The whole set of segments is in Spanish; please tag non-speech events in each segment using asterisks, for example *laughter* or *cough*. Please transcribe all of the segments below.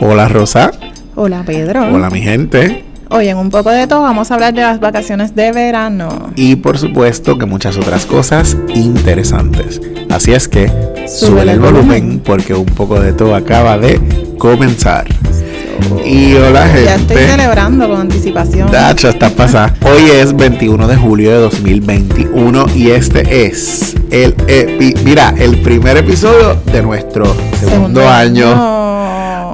Hola Rosa. Hola Pedro. Hola mi gente. Hoy en un poco de todo vamos a hablar de las vacaciones de verano. Y por supuesto que muchas otras cosas interesantes. Así es que Sube el volumen porque un poco de todo acaba de comenzar. Y hola gente. Ya estoy celebrando con anticipación. Dacho, está pasada. Hoy es 21 de julio de 2021 y este es el epi- mira, el primer episodio de nuestro segundo, año. No.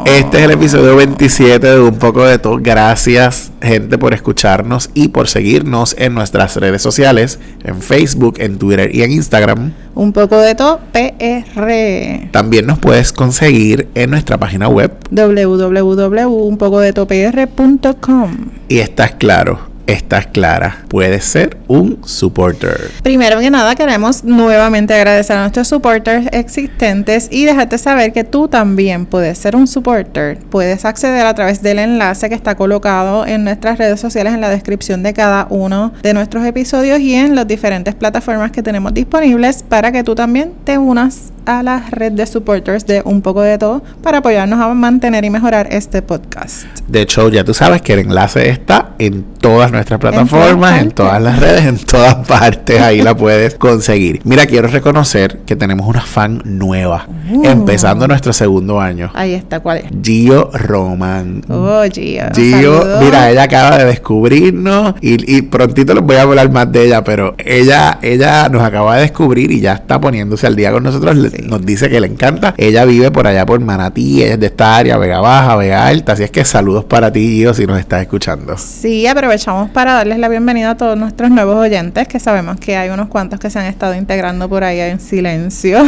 Este es el episodio 27 de Un poco de todo. Gracias, gente, por escucharnos y por seguirnos en nuestras redes sociales, en Facebook, en Twitter y en Instagram. Un poco de todo PR. También nos puedes conseguir en nuestra página web. www.unpocodetopr.com Y estás claro, estás clara, puedes ser un supporter. Primero que nada queremos nuevamente agradecer a nuestros supporters existentes y dejarte saber que tú también puedes ser un supporter. Puedes acceder a través del enlace que está colocado en nuestras redes sociales en la descripción de cada uno de nuestros episodios y en las diferentes plataformas que tenemos disponibles para que tú también te unas a la red de supporters de Un poco de todo para apoyarnos a mantener y mejorar este podcast. De hecho, ya tú sabes que el enlace está en todas nuestras plataformas, en todas todas las redes, en todas partes. Ahí la puedes conseguir. Mira, quiero reconocer que tenemos una fan nueva, Uh. empezando nuestro segundo año. Ahí está, ¿cuál es? Gio Roman. Oh, Gio. Gio, Saludos. mira, ella acaba de descubrirnos y, y prontito les voy a hablar más de ella, pero ella, ella nos acaba de descubrir y ya está poniéndose al día con nosotros. Sí. Nos dice que le encanta. Ella vive por allá por Manatí, ella es de esta área, Vega Baja, Vega Alta. Así es que saludos para ti, Gio, si nos estás escuchando. Sí, aprovechamos para darles la bienvenida a todos nuestros nuevos oyentes, que sabemos que hay unos cuantos que se han estado integrando por ahí en silencio.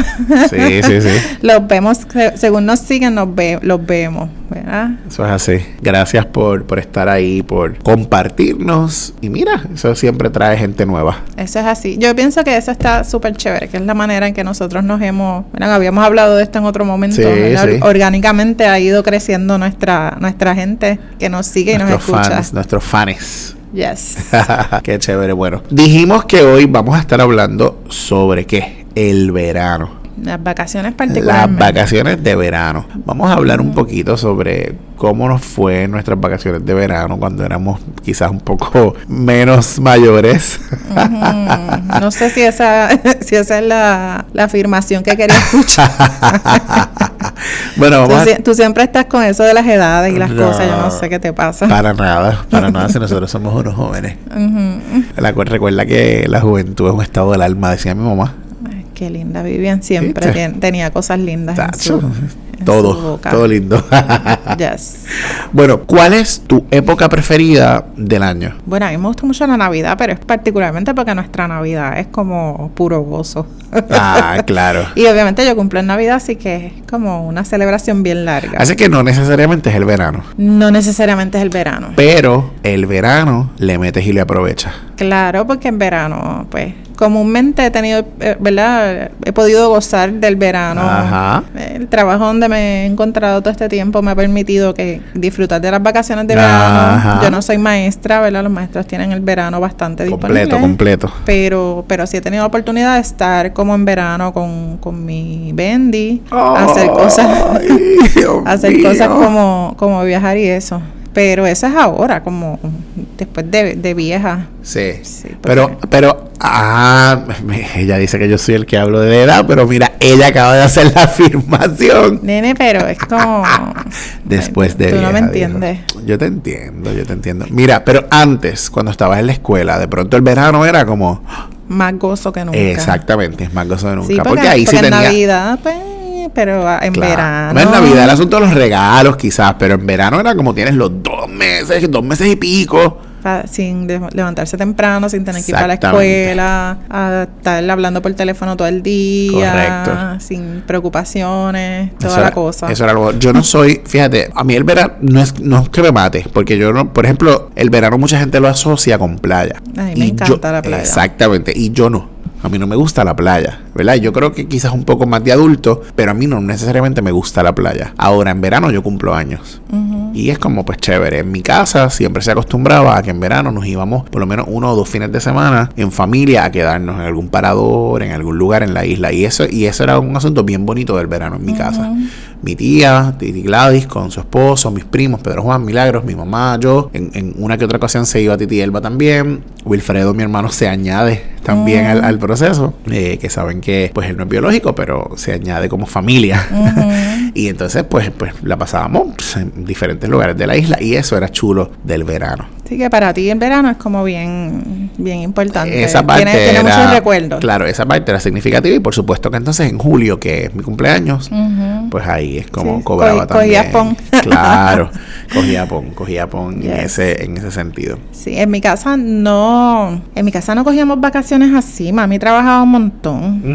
Sí, sí, sí. *laughs* los vemos, se- según nos siguen, nos ve, los vemos, ¿verdad? Eso es así. Gracias por, por estar ahí, por compartirnos. Y mira, eso siempre trae gente nueva. Eso es así. Yo pienso que eso está súper chévere, que es la manera en que nosotros nos hemos, ¿verdad? habíamos hablado de esto en otro momento, Sí, sí. orgánicamente ha ido creciendo nuestra, nuestra gente que nos sigue y nos escucha. fans, nuestros fans. Yes. *laughs* qué chévere. Bueno, dijimos que hoy vamos a estar hablando sobre qué? El verano. Las vacaciones Las particulares. vacaciones de verano. Vamos a hablar un poquito sobre cómo nos fue nuestras vacaciones de verano cuando éramos quizás un poco menos mayores. No sé si esa, *laughs* si esa es la, la afirmación que quería escuchar. *laughs* bueno, tú, vamos a... tú siempre estás con eso de las edades y las No. cosas. Yo no sé qué te pasa. Para nada, para nada si *laughs* nosotros somos unos jóvenes. La cual recuerda que la juventud es un estado del alma, decía mi mamá. Qué linda. Vivian siempre tenía cosas lindas Tacho, en su todo, todo lindo. *laughs* Yes. bueno, ¿cuál es tu época preferida del año? Bueno, a mí me gusta mucho la Navidad, pero es particularmente porque nuestra Navidad es como puro gozo. Ah, *laughs* claro. y obviamente yo cumplo en Navidad, así que es como una celebración bien larga. Así que no necesariamente es el verano, No necesariamente es el verano. pero el verano le metes y le aprovechas. Claro, porque en verano, pues, comúnmente he tenido, eh, ¿verdad? He podido gozar del verano. Ajá. El trabajo donde me he encontrado todo este tiempo me ha permitido que disfrutar de las vacaciones de Ajá. verano. Yo no soy maestra, ¿verdad? Los maestros tienen el verano bastante disponible. Completo, completo. Pero, pero sí he tenido la oportunidad de estar como en verano con, con mi Bendy, hacer cosas, *laughs* hacer mío. cosas como, como viajar y eso. Pero eso es ahora, como después de, de vieja. Sí. Sí, porque- Pero, pero, ah, ella dice que yo soy el que hablo de edad, pero mira, ella acaba de hacer la *laughs* afirmación. Nene, pero es como... *laughs* Después de Tú no me dijo. entiendes. Yo te entiendo, yo te entiendo. Mira, pero antes, cuando estabas en la escuela, de pronto el verano era como, *gasps* Más gozo que nunca. exactamente, es más gozo de nunca. Sí, porque, ahí sí porque en tenía. Navidad, pues, pero en Claro. verano... No en Navidad el asunto de los regalos, quizás, pero en verano era como tienes los dos meses, dos meses y pico. sin levantarse temprano, sin tener que ir para la escuela, a estar hablando por teléfono todo el día, Correcto. sin preocupaciones, toda Eso la era- cosa. Eso era algo. Yo no soy, fíjate, a mí el verano no es, no es que me mate, porque yo no, por ejemplo, el verano mucha gente lo asocia con playa. A mí me Y encanta yo- la playa. Exactamente, y yo no. A mí no me gusta la playa, ¿verdad? Yo creo que quizás un poco más de adulto, pero a mí no necesariamente me gusta la playa. Ahora, en verano yo cumplo años. Y es como pues chévere. En mi casa siempre se acostumbraba a que en verano nos íbamos por lo menos uno o dos fines de semana en familia a quedarnos en algún parador, en algún lugar en la isla. Y eso, y eso era un asunto bien bonito del verano en mi casa mi tía, Titi Gladys, con su esposo, mis primos, Pedro Juan, Milagros, mi mamá, yo. En, una que otra ocasión se iba Titi Elba también. Wilfredo, mi hermano, se añade también al, proceso. Eh, que saben que pues él no es biológico, pero se añade como familia. *laughs* y entonces pues, pues la pasábamos pues, en diferentes lugares de la isla y eso era chulo del verano. Sí, que para ti el verano es como bien, bien importante. Esa parte tiene, muchos recuerdos. Claro, esa parte era significativa y por supuesto que entonces en julio, que es mi cumpleaños, pues ahí es como cobraba también. Cogía pon. *laughs* Claro, *laughs* cogía pon, cogía pon en, ese, en ese sentido. Sí, en mi casa no, en mi casa no cogíamos vacaciones así, mami trabajaba un montón.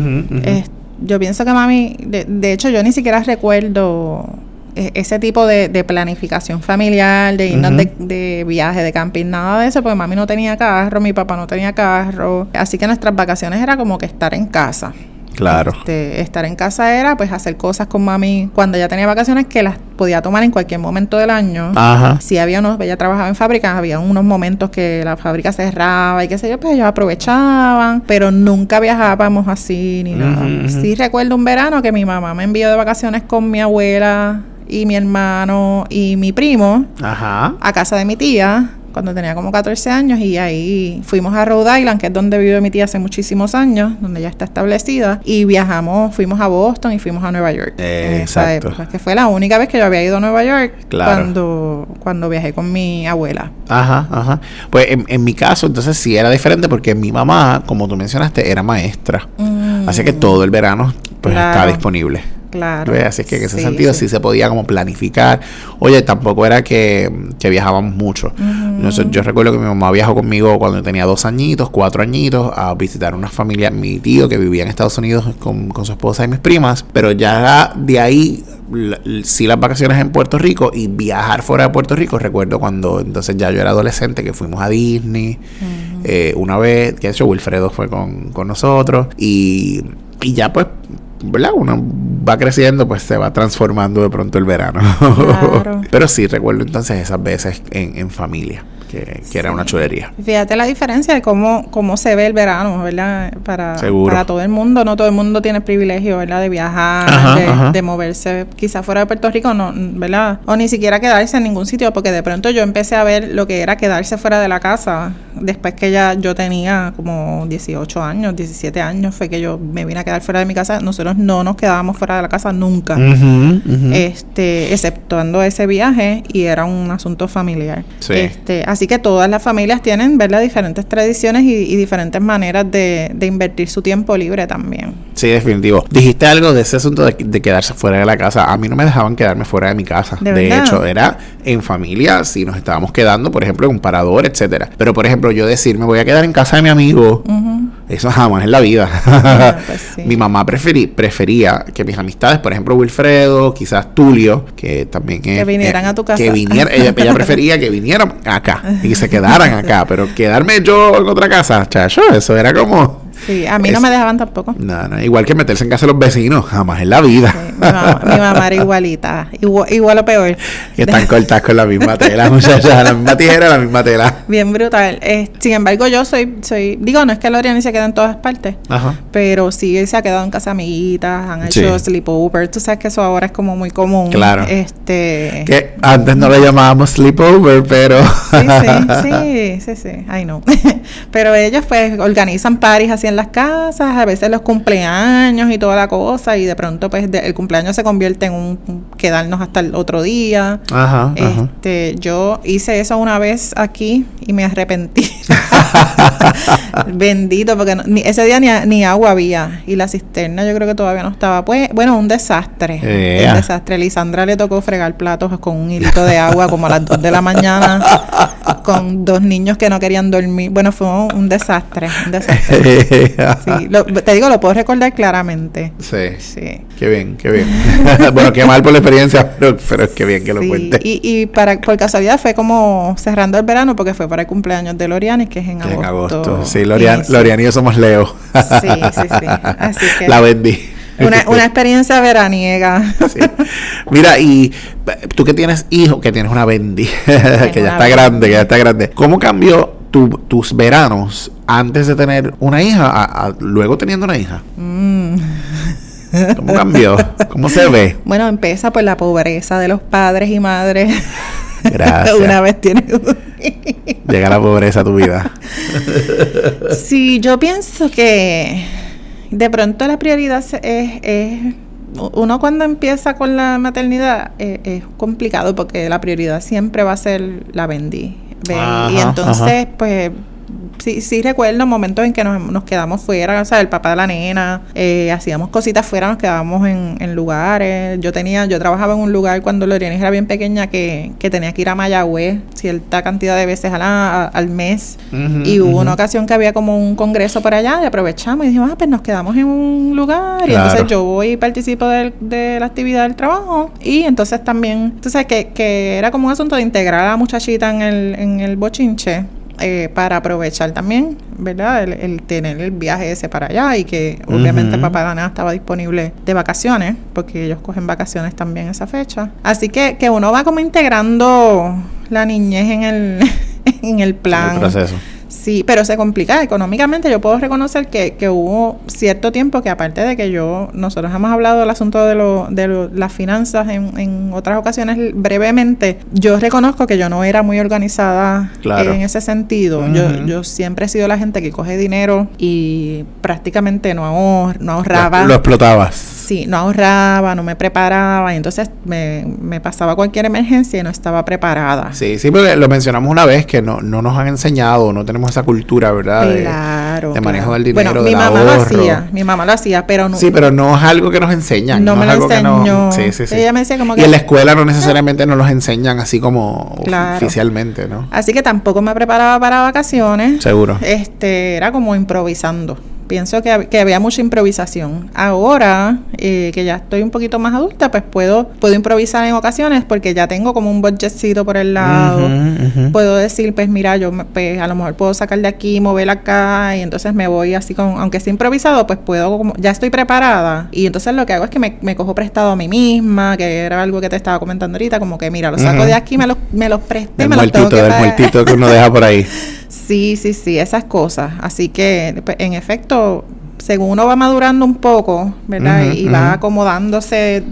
Yo pienso que mami, de, de hecho yo ni siquiera recuerdo e, ese tipo de, planificación familiar, de irnos de, viaje, de camping, nada de eso, porque mami no tenía carro, mi papá no tenía carro. Así que nuestras vacaciones era como que estar en casa. Claro. Este, estar en casa era pues hacer cosas con mami cuando ella tenía vacaciones que las podía tomar en cualquier momento del año. Ajá. Si había unos, ella trabajaba en fábricas, había unos momentos que la fábrica cerraba y qué sé yo, pues ellos aprovechaban, pero nunca viajábamos así ni nada. Sí recuerdo un verano que mi mamá me envió de vacaciones con mi abuela y mi hermano y mi primo a casa de mi tía cuando tenía como 14 años y ahí fuimos a Rhode Island, que es donde vive mi tía hace muchísimos años, donde ya está establecida, y viajamos, fuimos a Boston y fuimos a Nueva York. Eh, exacto. que fue la única vez que yo había ido a Nueva York cuando, cuando viajé con mi abuela. Ajá, ajá. Pues en, mi caso, entonces sí era diferente porque mi mamá, como tú mencionaste, era maestra. Mm. Así que todo el verano pues está disponible. Claro. Así que en ese sentido sí. se podía como planificar. Oye, tampoco era que, viajábamos mucho. yo recuerdo que mi mamá viajó conmigo cuando tenía dos añitos, cuatro añitos, a visitar una familia, mi tío que vivía en Estados Unidos con, su esposa y mis primas, pero ya de ahí sí las vacaciones en Puerto Rico y viajar fuera de Puerto Rico. Recuerdo cuando entonces ya yo era adolescente que fuimos a Disney eh, una vez, que de hecho Wilfredo fue con, con nosotros y, y ya pues ¿verdad? Uno va creciendo, pues se va transformando de pronto el verano. *laughs* Pero sí, recuerdo entonces esas veces en, en familia que, era una chulería. Fíjate la diferencia de cómo, cómo se ve el verano, ¿verdad? Para, para todo el mundo, no todo el mundo tiene el privilegio, ¿verdad? De viajar, de, moverse quizás fuera de Puerto Rico, no, ¿verdad? O ni siquiera quedarse en ningún sitio, porque de pronto yo empecé a ver lo que era quedarse fuera de la casa, después que ya yo tenía como 18 años, 17 años, fue que yo me vine a quedar fuera de mi casa, nosotros no nos quedábamos fuera de la casa nunca, este exceptuando ese viaje, y era un asunto familiar. Este, así que todas las familias tienen, ¿verdad? Diferentes tradiciones y, diferentes maneras de, invertir su tiempo libre también. Sí, definitivo. Dijiste algo de ese asunto de, quedarse fuera de la casa. A mí no me dejaban quedarme fuera de mi casa. De, hecho, era en familia, si nos estábamos quedando, por ejemplo, en un parador, etcétera. Pero, por ejemplo, yo decir, me voy a quedar en casa de mi amigo, eso jamás en la vida. *laughs* Ah, pues mi mamá prefería que mis amistades, por ejemplo, Wilfredo, quizás Tulio, que también Que vinieran a tu casa. Que ella, ella prefería que vinieran acá y se quedaran acá, pero quedarme yo en otra casa, chacho, eso era como Sí, a mí no me dejaban tampoco. No, no, igual que meterse en casa de los vecinos, jamás en la vida. mi, mamá, era igualita, igual, o peor. Y están *laughs* cortadas con la misma tela, muchachas, la misma tijera, la misma tela. Bien brutal. Eh, sin embargo, yo soy, soy, digo, no es que Loriani se quede en todas partes, Ajá. pero sí se ha quedado en casa amiguitas, han hecho sleepover, tú sabes que eso ahora es como muy común. Claro. Este... Que antes no le llamábamos sleepover, pero... sí, sí, *laughs* sí, sí, sí, ay no. *laughs* pero ellos pues organizan paris así en las casas, a veces los cumpleaños y toda la cosa, y de pronto pues el cumpleaños se convierte en un quedarnos hasta el otro día. Ajá, este, yo hice eso una vez aquí y me arrepentí. *laughs* Bendito, porque ese día ni, agua había y la cisterna yo creo que todavía no estaba. Pues, bueno, un desastre. Un desastre. Lisandra le tocó fregar platos con un hilito de agua como a las 2 de la mañana con dos niños que no querían dormir. Bueno, fue un desastre. Un desastre. *laughs* sí, te digo, lo puedo recordar claramente. Sí. Sí. Qué bien, qué bien. *laughs* bueno, qué mal por la experiencia, pero, pero qué bien que lo cuente. Y, y para, por casualidad fue como cerrando el verano porque fue para el cumpleaños de Loriani, que es en agosto. En agosto. Sí, Loriani, y yo somos Leo. sí, sí, sí. *laughs* Así que, la vendí. una, *laughs* una experiencia veraniega. Sí. Mira, y tú que tienes hijo, que tienes una Bendy, que ya está grande, que ya está grande. ¿Cómo cambió tu- tus veranos antes de tener una hija a, a- luego teniendo una hija? Mm. ¿Cómo cambió? ¿Cómo se ve? Bueno, empieza por la pobreza de los padres y madres. Gracias. *laughs* Una vez tienes un- Llega la pobreza a tu vida. Sí, yo pienso que de pronto la prioridad es, es- uno cuando empieza con la maternidad eh, es complicado porque la prioridad siempre va a ser la bendí. ¿Ves? y Ajá, entonces, pues sí, sí recuerdo momentos en que nos, nos quedamos fuera, o sea, el papá de la nena, eh, hacíamos cositas fuera, nos quedábamos en, en lugares. Yo tenía, yo trabajaba en un lugar cuando Lorena era bien pequeña que, que tenía que ir a Mayagüez cierta cantidad de veces a la- a- al mes. Y hubo una ocasión que había como un congreso por allá y aprovechamos y dijimos, ah, pues nos quedamos en un lugar y entonces yo voy y participo del- de, la actividad del trabajo y entonces también, tú sabes que, que era como un asunto de integrar a la muchachita en el, en el bochinche. Eh, para aprovechar también, ¿verdad? El, el tener el viaje ese para allá y que obviamente Ujú. papá estaba disponible de vacaciones, porque ellos cogen vacaciones también esa fecha. Así que, que uno va como integrando la niñez en el, *laughs* en el plan. El proceso. Sí, pero se complica económicamente. Yo puedo reconocer que, que hubo cierto tiempo que aparte de que yo, nosotros hemos hablado del asunto de, lo, de lo- las finanzas en, en otras ocasiones brevemente, yo reconozco que yo no era muy organizada Claro. en ese sentido. yo, yo siempre he sido la gente que coge dinero y prácticamente no, ahor- no ahorraba. Lo, lo explotabas. Sí, no ahorraba, no me preparaba y entonces me, me pasaba cualquier emergencia y no estaba preparada. Sí, sí, porque lo mencionamos una vez que no, no nos han enseñado, no tenemos esa cultura, ¿verdad? De- Claro. de manejo claro. del dinero, Bueno, mi del mamá lo ahorro. hacía, mi mamá lo hacía, pero no. Sí, pero no es algo que nos enseñan. No me es lo algo que no- enseñó. Sí, sí, sí. Ella me decía como Y que- en la escuela no necesariamente nos los enseñan así como Claro. oficialmente, ¿no? Así que tampoco me preparaba para vacaciones. Seguro. Este, era como improvisando. Pienso que, que había mucha improvisación. Ahora, eh, que ya estoy un poquito más adulta, pues puedo, puedo improvisar en ocasiones porque ya tengo como un budgetcito por el lado. Puedo decir, pues mira, yo me- pues, a lo mejor puedo sacar de aquí, mover acá y entonces me voy así con, aunque sea improvisado, pues puedo, como, ya estoy preparada y entonces lo que hago es que me, me cojo prestado a mí misma, que era algo que te estaba comentando ahorita, como que mira, lo saco de aquí, me los, me los presté, Del me los tengo que pagar. muertito que uno deja por ahí. *laughs* Sí, sí, sí, esas cosas. Así que, pues, en efecto, según uno va madurando un poco, ¿verdad? Y va acomodándose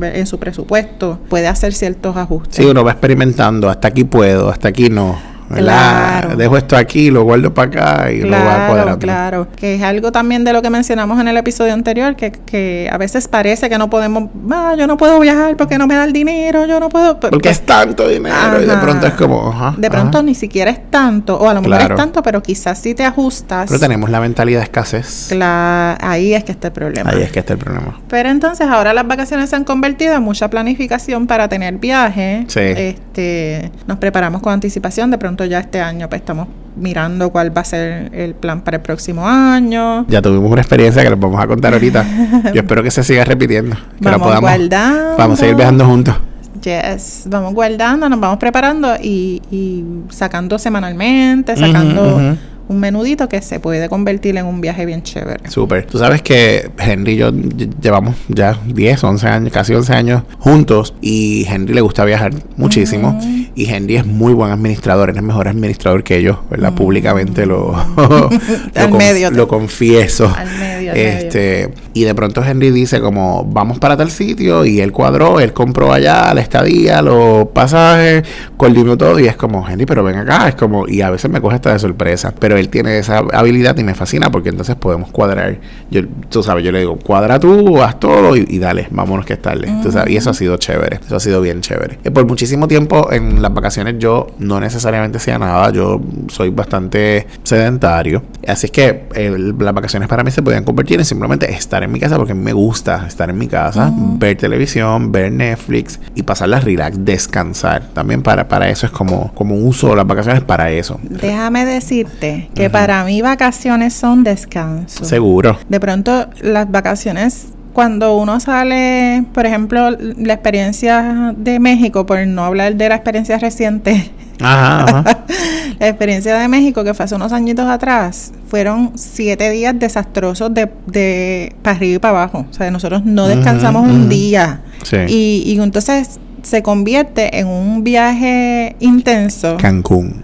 en su presupuesto, puede hacer ciertos ajustes. Sí, uno va experimentando. Hasta aquí puedo, hasta aquí no. Claro. Dejo esto aquí, lo guardo para acá y lo va Claro, cuadrando. claro. Que es algo también de lo que mencionamos en el episodio anterior, que, que a veces parece que no podemos, ah, yo no puedo viajar porque no me da el dinero, yo no puedo. Porque es tanto dinero y de Ajá. pronto es como. ajá, de pronto ajá. ni siquiera es tanto, o a lo mejor Claro. es tanto, pero quizás si te ajustas. Pero tenemos la mentalidad de escasez. cla- ahí es que está el problema. Ahí es que está el problema. Pero entonces ahora las vacaciones se han convertido en mucha planificación para tener viaje. Sí. Este, nos preparamos con anticipación. De pronto ya este año pues estamos mirando cuál va a ser el plan para el próximo año. Ya tuvimos una experiencia que les vamos a contar ahorita. *laughs* Yo espero que se siga repitiendo. Que Vamos podamos. guardando. Vamos a seguir viajando juntos. Yes, vamos guardando, nos vamos preparando y, y sacando semanalmente, sacando. Un menudito que se puede convertir en un viaje bien chévere. Súper. Tú sabes que Henry y yo ll- llevamos ya 10, 11 años, casi 11 años juntos y Henry le gusta viajar muchísimo y Henry es muy buen administrador, es mejor administrador que yo, ¿verdad? Públicamente lo, *laughs* *laughs* lo, Al conf- medio. lo confieso. Al medio, al este, y de pronto Henry dice como, vamos para tal sitio y él cuadró, él compró allá la estadía, los pasajes, coordinó todo y es como, Henry, pero ven acá, es como, y a veces me coge hasta de sorpresa, pero él tiene esa habilidad y me fascina porque entonces podemos cuadrar. Yo, tú sabes, yo le digo, cuadra tú, haz todo y, y dale, vámonos que es tarde. Tú sabes, y eso ha sido chévere, eso ha sido bien chévere. Eh, por muchísimo tiempo en las vacaciones yo no necesariamente hacía nada, yo soy bastante sedentario, así es que eh, las vacaciones para mí se podían convertir en simplemente estar en mi casa porque a mí me gusta estar en mi casa, ver televisión, ver Netflix y pasarlas relax, descansar. También para, para eso es como, como uso las vacaciones para eso. Déjame decirte que para mí vacaciones son descanso. Seguro. De pronto las vacaciones, cuando uno sale, por ejemplo, la experiencia de México, por no hablar de la experiencia reciente Ajá, ajá. *laughs* la experiencia de México, que fue hace unos añitos atrás, fueron siete días desastrosos de, de para arriba y para abajo. O sea, nosotros no descansamos un día. Sí. Y, y entonces se convierte en un viaje intenso. Cancún.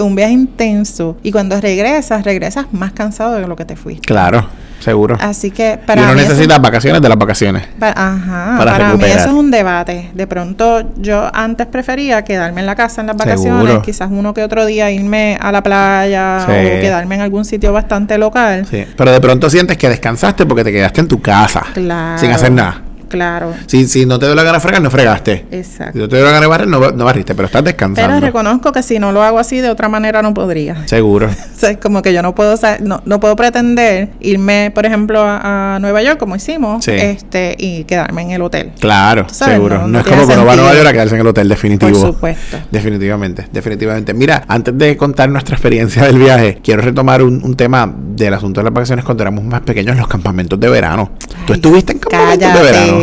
Un viaje intenso. Y cuando regresas, regresas más cansado de lo que te fuiste. Claro, seguro. Así que y para uno mí eso- necesita vacaciones de las vacaciones. Ajá, Para para, mí eso es un debate. De pronto yo antes prefería quedarme en la casa en las vacaciones, Seguro. quizás uno que otro día irme a la playa Sí. o quedarme en algún sitio bastante local. Sí. Pero de pronto sientes que descansaste porque te quedaste en tu casa. Claro. Sin hacer nada. Claro, Si, si no te dio la gana de fregar, no fregaste. Si exacto. no te dio la gana de barrer, no, no barriste, pero estás descansando. Pero reconozco que si no lo hago así, de otra manera no podría. Seguro. *laughs* O sea, es como que yo no puedo no, no puedo pretender irme, por ejemplo, a, a Nueva York como hicimos, Sí. este, y quedarme en el hotel. Claro, seguro. no- No, no es como que uno va a Nueva. York a quedarse en el hotel, definitivo. Por supuesto. Definitivamente, definitivamente. Mira, antes de contar nuestra *laughs* experiencia del viaje, quiero retomar un, un tema del asunto de las vacaciones cuando éramos más pequeños, los campamentos de verano. ¿Tú Ay, estuviste en campamentos de verano?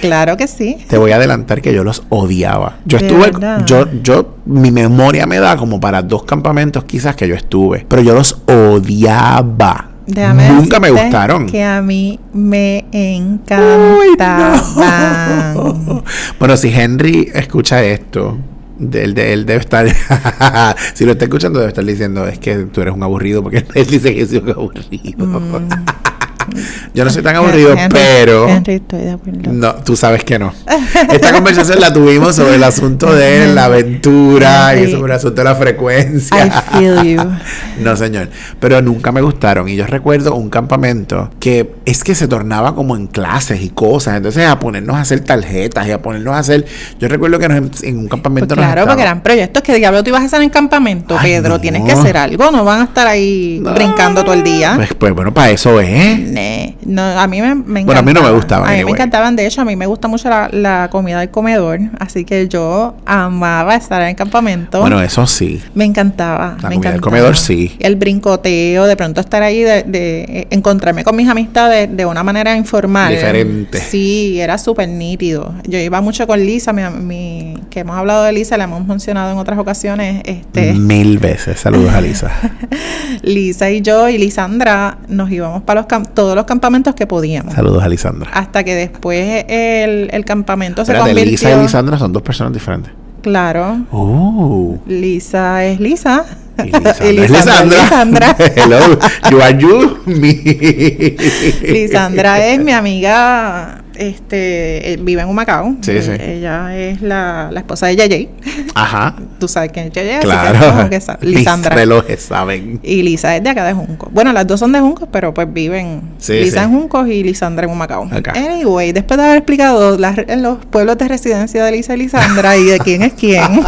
Claro que sí. Te voy a adelantar que yo los odiaba. Yo ¿De estuve, verdad? yo, yo, mi memoria me da como para dos campamentos quizás que yo estuve, pero yo los odiaba. Déjame Nunca me gustaron. Que a mí me Uy, encantaban. no. *laughs* Bueno, si Henry escucha esto, él, de- él debe estar, *laughs* si lo está escuchando, debe estar diciendo, es que tú eres un aburrido, porque *laughs* él dice que soy un aburrido. *laughs* Yo no soy tan aburrido. Henry- pero... Henry, estoy de acuerdo. No, tú sabes que no. Esta *laughs* conversación la tuvimos sobre el asunto de la aventura y sobre el asunto de la frecuencia. I feel you. *laughs* No, señor. Pero nunca me gustaron. Y yo recuerdo un campamento que es que se tornaba como en clases y cosas. Entonces, a ponernos a hacer tarjetas y a ponernos a hacer. Yo recuerdo que nos- en un Pues campamento nos claro, porque eran proyectos que diablo tú ibas a hacer en campamento, Ay, Pedro. no. Tienes que hacer algo, no van a estar ahí No. brincando todo el día. Pues, pues bueno, para eso es. No, a mí me, me Bueno, a mí no me gustaban, A mí anyway. me encantaban. De hecho, a mí me gusta mucho la, la comida del comedor. Así que yo amaba estar en campamento. Bueno, eso sí. me encantaba. La me comida del encantaba. comedor, sí. El brincoteo, de pronto estar ahí, de, de, eh, encontrarme con mis amistades de una manera informal. Diferente. Sí, era súper nítido. Yo iba mucho con Lisa, mi, mi- que hemos hablado de Lisa, la hemos mencionado en otras ocasiones. Este, Mil veces. Saludos a Lisa. *laughs* Lisa y yo y Lisandra nos íbamos para los cam- todos los campamentos que podíamos. Saludos a Lisandra. Hasta que después el, el campamento se Espérate, convirtió. Lisa y Lisandra son dos personas diferentes. Claro. Oh. Lisa es Lisa. Y *laughs* Lisandra, Y Lisandra es Lisandra. Lisandra. *laughs* Hello. You are you, me. Lisandra es mi amiga, este, eh, vive en Humacao. Sí, Eh, sí. Ella es la, la esposa de Yeye. Ajá. *laughs* Tú sabes quién es que Claro. que Mis *laughs* Lisandra. relojes saben. Y Lisa es de acá de Junco. Bueno, las dos son de Junco, pero pues viven Sí, Lisa sí. en Juncos y Lisandra en Humacao. Acá. Anyway, después de haber explicado las- en los pueblos de residencia de Lisa y Lisandra y de quién es quién, *laughs*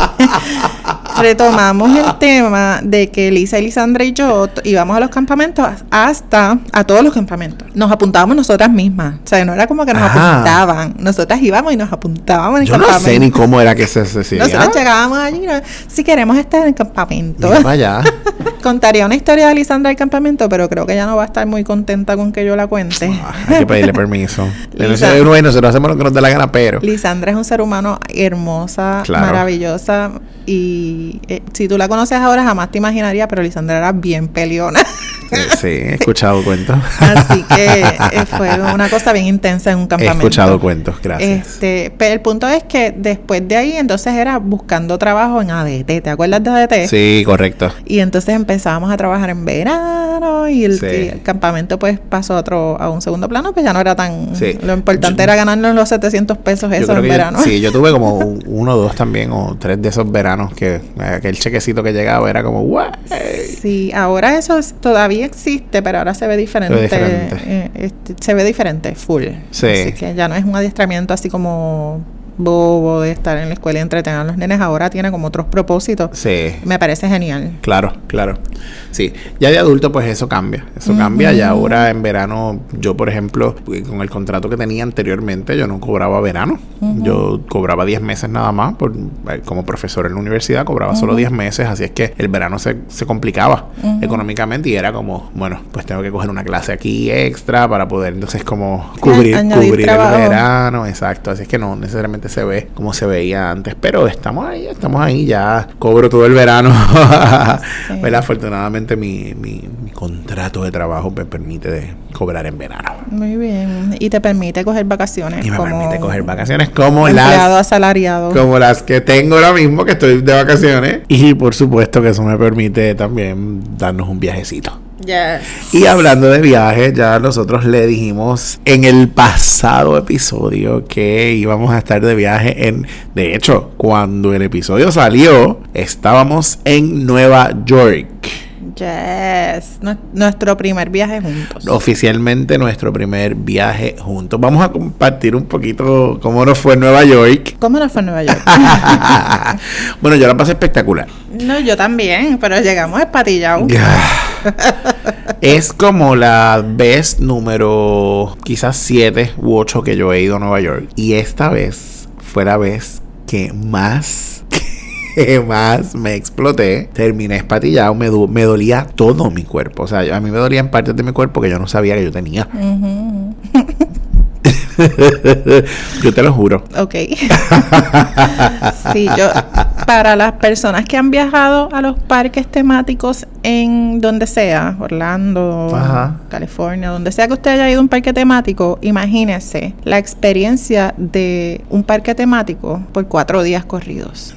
retomamos el tema de que Lisa y Lisandra y yo íbamos a los campamentos hasta a todos los campamentos. Nos apuntábamos nosotras mismas. O sea, no era como que nos apuntaban. Nosotras íbamos y nos apuntábamos en el Yo no campamento. sé ni cómo era que se decía. Nosotros llegábamos allí, ¿no? si queremos estar en el campamento. Allá. *laughs* Contaría una historia de Lisandra del campamento, pero creo que ella no va a estar muy contenta con que yo la cuente. Ah, Hay que pedirle permiso. *laughs* Lisa. Bueno, nosotros hacemos lo que nos dé la gana, pero. Lisandra es un ser humano hermosa, Claro. maravillosa y eh, si tú la conoces ahora jamás te imaginaría, pero Lisandra era bien peleona. *laughs* *laughs* Sí, he escuchado cuentos. Así que eh, *laughs* fue una cosa bien intensa en un he campamento. escuchado cuentos, gracias. Este, pero el punto es que después de ahí entonces era buscando trabajo en ADT, ¿te acuerdas de ADT? Sí, correcto. Y entonces empezábamos a trabajar en verano y el, Sí. y el campamento pues pasó a otro a un segundo plano, pues ya no era tan Sí. lo importante Yo- era ganarnos los 700 pesos Yo eso creo en que yo- verano. sí, yo tuve como *laughs* un- uno o dos también, o tres de esos veranos que eh, aquel chequecito que llegaba era como, ¡guay! Sí, ahora eso es- todavía existe, pero ahora se ve diferente. diferente. eh, este, se ve diferente, full. Sí. Así que ya no es un adiestramiento así como bobo de estar en la escuela y entretener a los nenes. Ahora tiene como otros propósitos. Sí. Me parece genial. Claro, claro. Sí, ya de adulto pues eso cambia, eso cambia. Ya ahora en verano, yo por ejemplo, con el contrato que tenía anteriormente, yo no cobraba verano. Yo cobraba 10 meses nada más, por, eh, como profesor en la universidad cobraba solo 10 meses, así es que el verano se, se complicaba económicamente y era como, bueno, pues tengo que coger una clase aquí extra para poder entonces como cubrir, cubrir trabajo. el verano, exacto. Así es que no necesariamente se ve como se veía antes. Pero estamos ahí, estamos ahí, ya cobro todo el verano. *laughs* ¿Verdad? Afortunadamente mi, mi, mi, contrato de trabajo me permite de cobrar en verano. Muy bien. Y te permite coger vacaciones. Y me permite coger vacaciones como las... asalariado. Como las que tengo ahora mismo, que estoy de vacaciones. Y por supuesto que eso me permite también darnos un viajecito. Y hablando de viajes, ya nosotros le dijimos en el pasado episodio que íbamos a estar de viaje en... De hecho, cuando el episodio salió, estábamos en Nueva York. Yes, nuestro primer viaje juntos. Oficialmente nuestro primer viaje juntos. Vamos a compartir un poquito cómo nos fue en Nueva York. ¿Cómo nos fue en Nueva York? *laughs* bueno, yo la pasé espectacular. No, yo también, pero llegamos espatillados. es como la vez número quizás 7 u 8 que yo he ido a Nueva York. Y esta vez fue la vez que más *laughs* más me exploté, terminé espatillado, me, me dolía todo mi cuerpo. O sea, a mí me dolían partes de mi cuerpo que yo no sabía que yo tenía. *laughs* yo te lo juro. Ok. *laughs* sí, yo, para las personas que han viajado a los parques temáticos en donde sea, Orlando, California, donde sea que usted haya ido a un parque temático, imagínese la experiencia de un parque temático por cuatro días corridos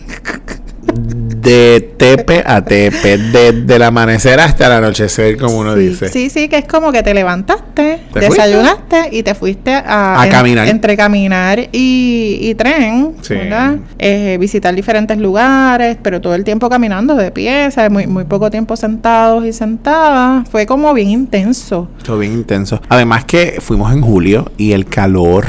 de tepe a tepe, desde el amanecer hasta el anochecer, como uno dice. Sí, sí, que es como que te levantaste, desayunaste y te fuiste a, caminar. Entre caminar y, tren, ¿verdad? Eh, visitar diferentes lugares, pero todo el tiempo caminando de pie, Muy, muy poco tiempo sentados y sentadas. Fue como bien intenso. Fue bien intenso. Además que fuimos en julio y el calor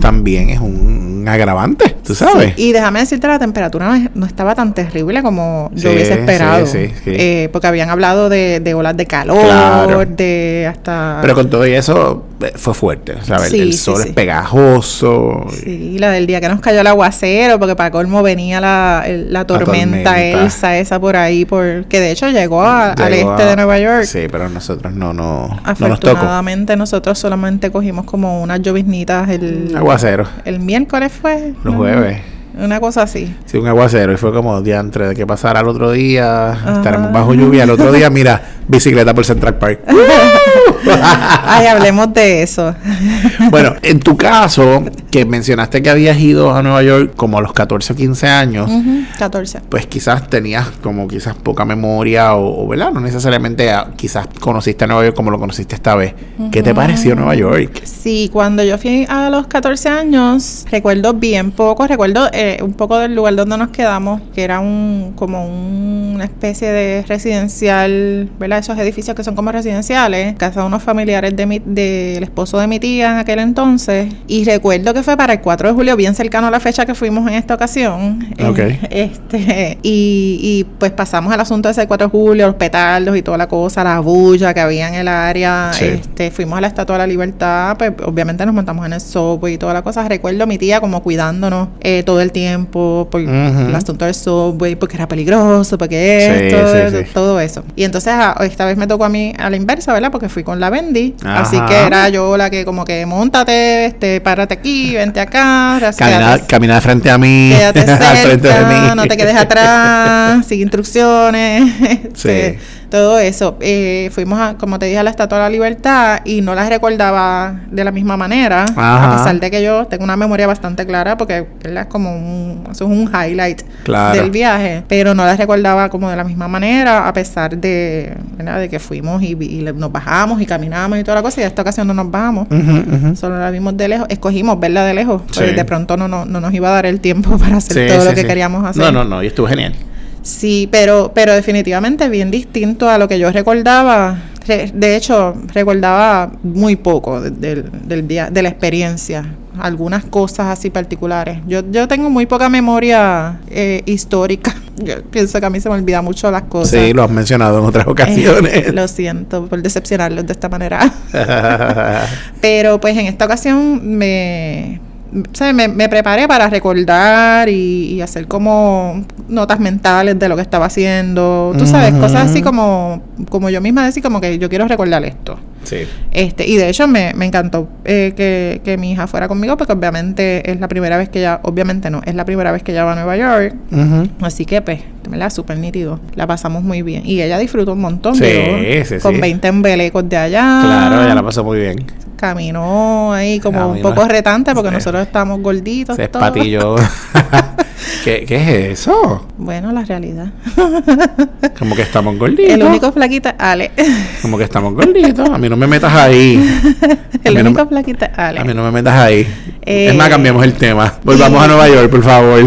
también es un agravante, tú sabes. y déjame decirte, la temperatura no, estaba tan terrible como yo hubiese esperado. Eh, porque habían hablado de, de olas de calor, de hasta... Pero con todo eso eh, fue fuerte, ¿sabes? el sol es pegajoso. Sí, la del día que nos cayó el aguacero, porque para colmo venía la, la, tormenta, Elsa esa por ahí, porque de hecho llegó, al este de Nueva York. Sí, pero nosotros no, no, Afortunadamente nosotros solamente cogimos como unas lloviznitas el aguacero. El miércoles fue. Los jueves. Una cosa así. Sí, un aguacero. Y fue como diantre de que pasara el otro día. Estaremos bajo lluvia. El otro día, mira, bicicleta por Central Park. *laughs* *laughs* Ay, hablemos de eso. *laughs* bueno, en tu caso, que mencionaste que habías ido a Nueva York como a los 14 o 15 años. 14. Pues quizás tenías como quizás poca memoria o, ¿verdad? No necesariamente ah, quizás conociste a Nueva York como lo conociste esta vez. ¿Qué te pareció Nueva York? Sí, cuando yo fui a los 14 años, recuerdo bien poco, recuerdo eh, un poco del lugar donde nos quedamos, que era un como una especie de residencial, ¿verdad? Esos edificios que son como residenciales, casa de unos familiares de mi, del esposo de mi tía en aquel entonces. Y recuerdo que fue para el 4 de julio, bien cercano a la fecha que fuimos en esta ocasión. Ok. este, y, y pues pasamos al asunto de ese 4 de julio, los petardos y toda la cosa, la bulla que había en el área. Este, fuimos a la Estatua de la Libertad, pues obviamente nos montamos en el subway y toda la cosa. Recuerdo a mi tía como cuidándonos eh, todo el tiempo por el asunto del subway, porque era peligroso, porque esto, todo eso. Y entonces ah, esta vez me tocó a mí a la inversa, ¿verdad? Porque fui con la Bendy. Así que era yo la que como que montate, este, párate aquí, vente acá. Camina, de frente a mí. Quédate *laughs* cerca, no te quedes atrás, sigue *laughs* instrucciones. *laughs* Este, todo eso. Eh, fuimos, a, como te dije, a la Estatua de la Libertad y no las recordaba de la misma manera, a pesar de que yo tengo una memoria bastante clara porque es como un, es un highlight del viaje, pero no las recordaba como de la misma manera, a pesar de, de que fuimos y, nos bajamos y caminamos y toda la cosa, y esta ocasión no nos bajamos, solo la vimos de lejos, escogimos verla de lejos, porque de pronto no, no, nos iba a dar el tiempo *laughs* para hacer todo lo que queríamos hacer. No, no, no, y estuvo genial. Sí, pero, pero definitivamente bien distinto a lo que yo recordaba. De hecho, recordaba muy poco del, del día, de la experiencia, algunas cosas así particulares. Yo, yo tengo muy poca memoria eh, histórica. *laughs* Yo pienso que a mí se me olvida mucho las cosas. Sí, lo has mencionado en otras ocasiones. *laughs* lo siento por decepcionarlos de esta manera. *laughs* Pero pues en esta ocasión me me, preparé para recordar y, hacer como notas mentales de lo que estaba haciendo. Tú sabes, cosas así como, como yo misma decía, como que yo quiero recordar esto. Sí. Este, y de hecho me, me encantó eh, que, que mi hija fuera conmigo porque obviamente es la primera vez que ella, obviamente no, es la primera vez que ella va a Nueva York. Así que pues, la súper nítido. La pasamos muy bien. Y ella disfrutó un montón. Sí, llegó sí, Con sí. 20 embelecos de allá. Claro, ella la pasó muy bien. Caminó ahí como un poco retante porque Sí. nosotros estamos gorditos. Se todos. espatilló. *laughs* ¿Qué, ¿Qué es eso? Bueno, la realidad. Como que estamos *laughs* gorditos. El único flaquito es Ale. Como que estamos gorditos. A mí no me metas ahí. *laughs* A El no único me- flaquito es Ale. A mí no me metas ahí. Eh, es más, cambiemos el tema. Volvamos y- a Nueva York, por favor.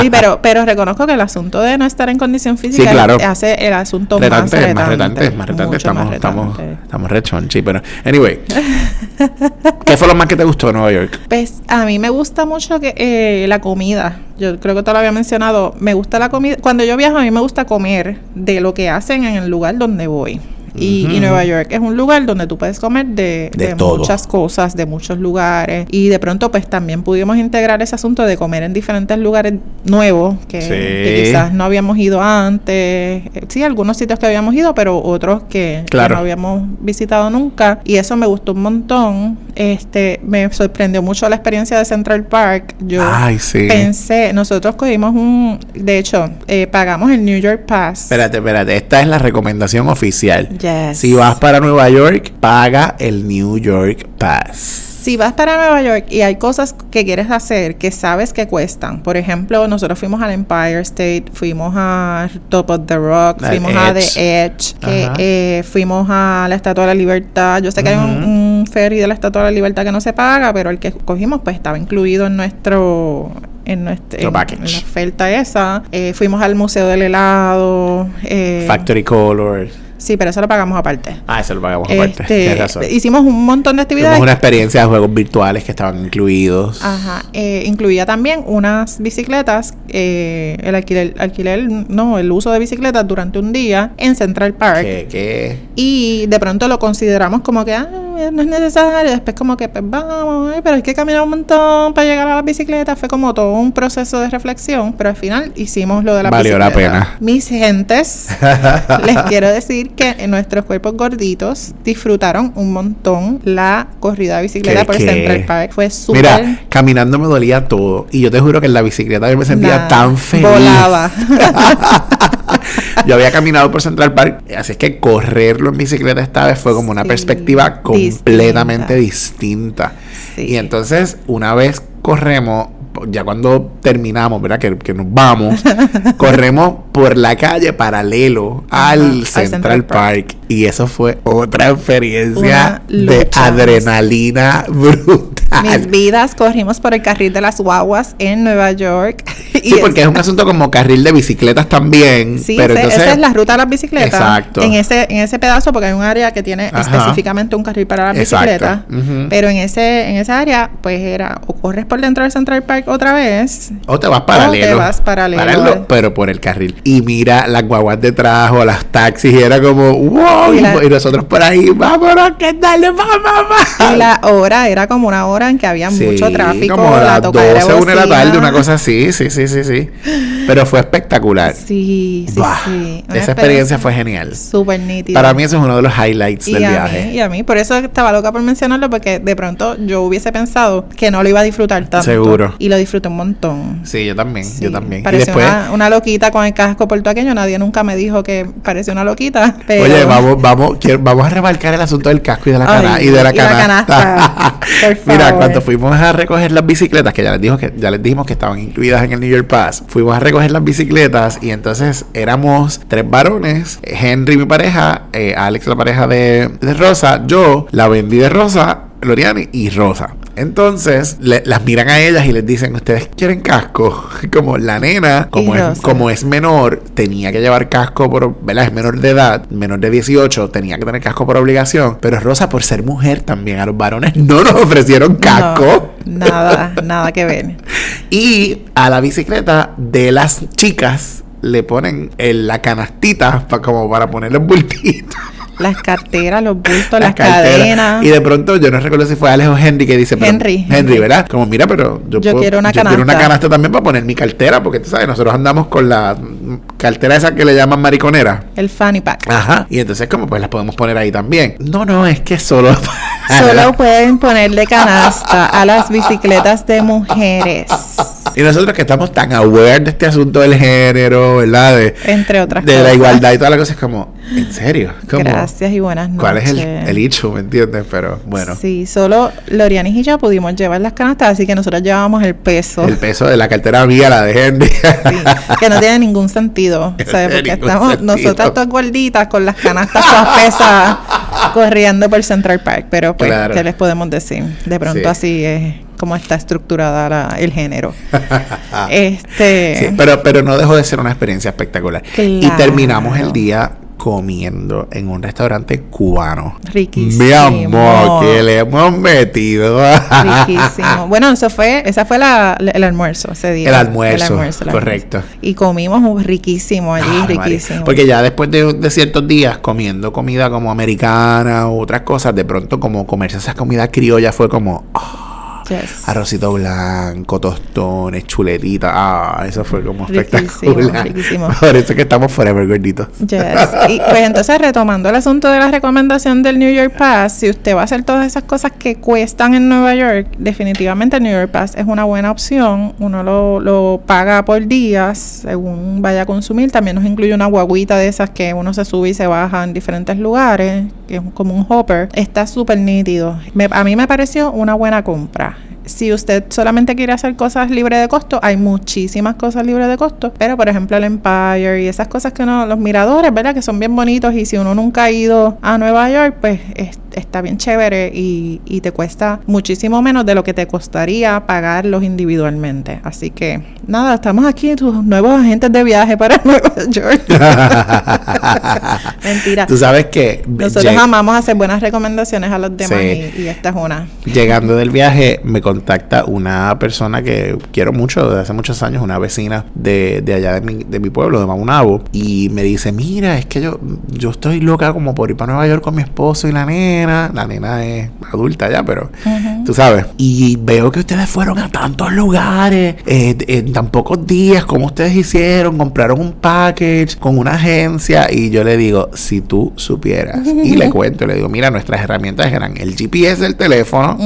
Sí, pero, pero reconozco que el asunto de no estar en condición física Sí, claro. hace el asunto retante, más retante. más retante, más retante. Estamos, más estamos, estamos rechonchi, pero. Anyway. ¿Qué fue lo más que te gustó de Nueva York? Pues a mí me gusta mucho que eh, la comida. Yo creo que te lo había mencionado. Me gusta la comida. Cuando yo viajo, a mí me gusta comer de lo que hacen en el lugar donde voy. Y, y. Nueva York es un lugar donde tú puedes comer de, De de todo. muchas cosas, de muchos lugares. Y de pronto, pues también pudimos integrar ese asunto de comer en diferentes lugares nuevos que, Sí. que quizás no habíamos ido antes. Eh, Sí, algunos sitios que habíamos ido, pero otros que, no habíamos visitado nunca. Y eso me gustó un montón. Este, me sorprendió mucho la experiencia de Central Park. Yo Ay, sí. pensé, nosotros cogimos un, de hecho, eh, pagamos el New York Pass. Espérate, espérate. Esta es la recomendación oficial. Yes. Si vas para Nueva York, paga el New York Pass. Si vas para Nueva York y hay cosas que quieres hacer que sabes que cuestan, por ejemplo, nosotros fuimos al Empire State, fuimos a Top of the Rock, fuimos a. The Edge, que, eh, fuimos a la Estatua de la Libertad. Yo sé que hay un, ferry de la Estatua de la Libertad que no se paga, pero el que cogimos pues estaba incluido en nuestro en nuestro Nuestro en- en la oferta esa. Eh, fuimos al Museo del Helado. eh, Factory Colors. Sí, pero eso lo pagamos aparte. Ah, eso lo pagamos aparte. Este, Tienes razón. hicimos un montón de actividades. Tuvimos una experiencia de juegos virtuales que estaban incluidos. Ajá, eh, incluía también unas bicicletas, eh, el alquiler, alquiler, no, el uso de bicicletas durante un día en Central Park. ¿Qué? ¿Qué? Y de pronto lo consideramos como que, ah, no es necesario. Después como que, pues vamos, pero hay que caminar un montón para llegar a las bicicletas. Fue como todo un proceso de reflexión, pero al final hicimos lo de la Valió la bicicleta. pena. Mis gentes, *laughs* les quiero decir que en nuestros cuerpos gorditos disfrutaron un montón la corrida de bicicleta ¿Qué, por qué? Central Park. Fue súper... Mira, caminando me dolía todo. Y yo te juro que en la bicicleta yo me sentía tan feliz. Volaba. *laughs* *laughs* *laughs* yo había caminado por Central Park, así es que correrlo en bicicleta esta vez fue como una Sí, perspectiva completamente distinta. Sí. Y entonces, una vez corremos, ya cuando terminamos, ¿verdad? Que, que nos vamos, *laughs* corremos por la calle paralelo Ajá, al al Central, Park. Park. Y eso fue otra experiencia de adrenalina brutal. *laughs* Mis vidas corrimos por el carril de las guaguas en Nueva York. *laughs* Sí, porque es un asunto como carril de bicicletas también. Sí, pero ese- entonces, esa es la ruta de las bicicletas. Exacto. En ese, en ese pedazo, porque hay un área que tiene Ajá. específicamente un carril para las Exacto. bicicletas. Ujú. Pero en ese, en esa área, pues era o corres por dentro del Central Park otra vez. O te vas paralelo. te vas paralelo. pero por el carril. Y mira las guaguas detrás o las taxis. Y era como, wow. Y Y, la- y nosotros por ahí, vámonos, que dale, mamá, mamá. Y la hora era como una hora en que había Sí, mucho tráfico. Como la las tocadera 12, una de la tarde, una cosa así. Sí, sí, sí, sí. Pero fue espectacular. Sí, sí, sí. Esa experiencia fue genial. Súper nítida. Para mí eso es uno de los highlights y del a viaje. Mí, y a mí, por eso estaba loca por mencionarlo, porque de pronto yo hubiese pensado que no lo iba a disfrutar tanto. Seguro. Y lo disfruté un montón. Sí, yo también, yo también. Y Parecía después, una, una loquita con el casco puertorriqueño. Nadie nunca me dijo que parecía una loquita. *laughs* Pero... Oye, vamos, vamos, quiero- vamos a remarcar el asunto del casco y de la, Ay, cana- y de la y la canasta. canasta. *laughs* Mira, cuando fuimos a recoger las bicicletas, que ya les dijo que ya les dijimos que estaban incluidas en el New York Pass, fuimos a recoger las bicicletas y entonces éramos tres varones, Henry mi pareja, eh, Alex la pareja de, de Rosa, yo, la vendí de Rosa, Loriani y Rosa. Entonces le- las miran a ellas y les dicen, ¿ustedes quieren casco? *laughs* Como la nena, como es, como es menor, tenía que llevar casco por, ¿verdad? Es menor de edad, menor de 18, tenía que tener casco por obligación. Pero Rosa, por ser mujer también, a los varones no nos ofrecieron casco. No, nada, *laughs* nada que ver. Y a la bicicleta de las chicas le ponen el- la canastita pa- como para ponerle bultito. Las carteras, los bultos, las, las carteras. cadenas. Y de pronto, yo no recuerdo si fue Alex o Henry que dice, pero- Henry. Henry, ¿verdad? Como, mira, pero yo, Yo puedo- quiero una yo quiero una canasta también para poner mi cartera, porque tú sabes, nosotros andamos con la cartera esa que le llaman mariconera. El fanny pack. Ajá. Y entonces, como pues las podemos poner ahí también. No, no, es que solo. *laughs* Solo pueden ponerle canasta a las bicicletas de mujeres. Y nosotros que estamos tan aware de este asunto del género, ¿verdad? De, Entre otras de la igualdad y todas las cosas, es como, ¿en serio? ¿Cómo? Gracias y buenas noches. ¿Cuál es el, el hecho, me entiendes? Pero bueno, Sí, solo Lorianis y yo pudimos llevar las canastas, así que nosotros llevábamos el peso. el peso de la cartera mía, la de Henry. Sí, que no tiene ningún sentido, No *laughs* ¿sabes? Porque estamos sentido. nosotras todas gorditas con las canastas todas pesadas *laughs* corriendo por Central Park, pero pues, Claro. ¿qué les podemos decir? De pronto Sí. así es como está estructurada la- el género. *laughs* este, Sí, pero, pero no dejó de ser una experiencia espectacular. Y terminamos el día comiendo en un restaurante cubano. Riquísimo. Mi amor, que le hemos metido. Riquísimo. Bueno, eso fue, esa fue la, el almuerzo ese día. El almuerzo, el correcto. Y comimos un riquísimo allí, María. riquísimo. Porque ya después de, de ciertos días comiendo comida como americana u otras cosas, de pronto como comerse esa comida criolla fue como ah, Yes. arrocito blanco, tostones, chuletita. Ah, eso fue como Riquísimo, espectacular. riquísimo. *laughs* Por eso es que estamos forever gorditos. Yes. Y pues entonces retomando el asunto de la recomendación del New York Pass, si usted va a hacer todas esas cosas que cuestan en Nueva York, definitivamente el New York Pass es una buena opción. Uno lo, lo paga por días según vaya a consumir. También nos incluye una guaguita de esas que uno se sube y se baja en diferentes lugares, que es como un hopper. Está súper nítido. Me- a mí me pareció una buena compra. Si usted solamente quiere hacer cosas libres de costo, hay muchísimas cosas libres de costo, pero por ejemplo el Empire y esas cosas que uno, los miradores, ¿verdad? Que son bien bonitos y si uno nunca ha ido a Nueva York, pues es- está bien chévere y, y te cuesta muchísimo menos de lo que te costaría pagarlos individualmente. Así que nada, estamos aquí, tus nuevos agentes de viaje para *laughs* Nueva York. *laughs* Mentira. Tú sabes que Nosotros amamos hacer buenas recomendaciones a los demás Sí. y, y esta es una. llegando del viaje me contacta una persona que quiero mucho desde hace muchos años, una vecina de, de allá de mi, de mi pueblo, de Maunabo, y me dice, mira, es que yo, yo estoy loca como por ir para Nueva York con mi esposo y la nena. La nena es adulta ya, pero tú sabes. Y veo que ustedes fueron a tantos lugares eh, en tan pocos días, como ustedes hicieron, compraron un package con una agencia y yo le digo, si tú supieras, y le *laughs* cuento, le digo, mira, nuestras herramientas eran el GPS del teléfono,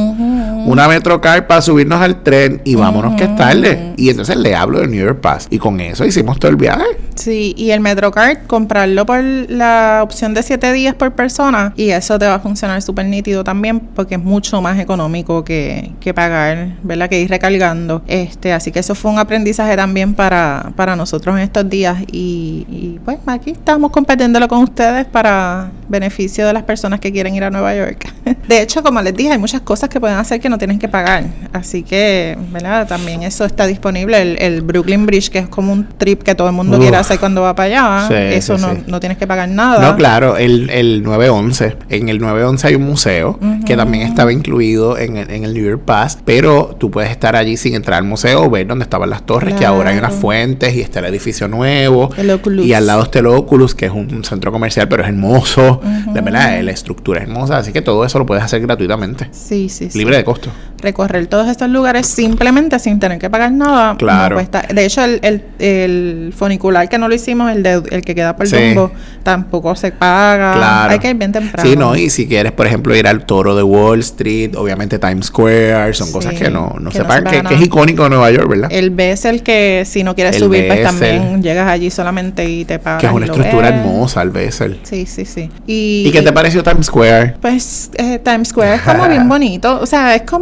una Metrocar para subirnos al tren y vámonos que es tarde. Y entonces le hablo del New York Pass y con eso hicimos todo el viaje. Sí, y el MetroCard, comprarlo por la opción de 7 días por persona y eso te va a funcionar súper nítido también porque es mucho más económico que, que pagar, ¿verdad? Que ir recargando. Este, así que eso fue un aprendizaje también para, para nosotros en estos días y, y, pues aquí estamos compartiéndolo con ustedes para beneficio de las personas que quieren ir a Nueva York. *laughs* De hecho, como les dije, hay muchas cosas que pueden hacer que no tienen que pagar. Así que, ¿verdad? También eso está disponible. El, el Brooklyn Bridge, que es como un trip que todo el mundo Uf. quiere hacer cuando va para allá. Sí, eso sí, no, sí. no tienes que pagar nada. No, claro, el, el 911. En el 911 hay un museo que también estaba incluido en el, en el New York Pass, pero tú puedes estar allí sin entrar al museo o ver dónde estaban las torres, que ahora hay unas fuentes y está el edificio nuevo. El Oculus. Y al lado está el Oculus, que es un centro comercial, pero es hermoso. De verdad, la estructura es hermosa, así que todo eso lo puedes hacer gratuitamente, Sí, sí, sí. libre de costo. Recorrer todos estos lugares simplemente sin tener que pagar nada. Claro. no cuesta. De hecho, el, el, el funicular que no lo hicimos, el, de, el que queda por Sí. Dumbo, tampoco se paga. Claro. Hay que ir bien temprano. Sí, no, y si quieres, por ejemplo, ir al toro de Wall Street, obviamente Times Square, son cosas que no, no que se no se pagan, que, pagan que es icónico de Nueva York, ¿verdad? El Bessel que si no quieres El subir, pues también llegas allí solamente y te pagas. que es una estructura ves. hermosa, al Bessel. Sí, sí, sí. Y, ¿Y qué te pareció Times Square? Pues eh, Times Square es como bien *laughs* bonito, o sea, es como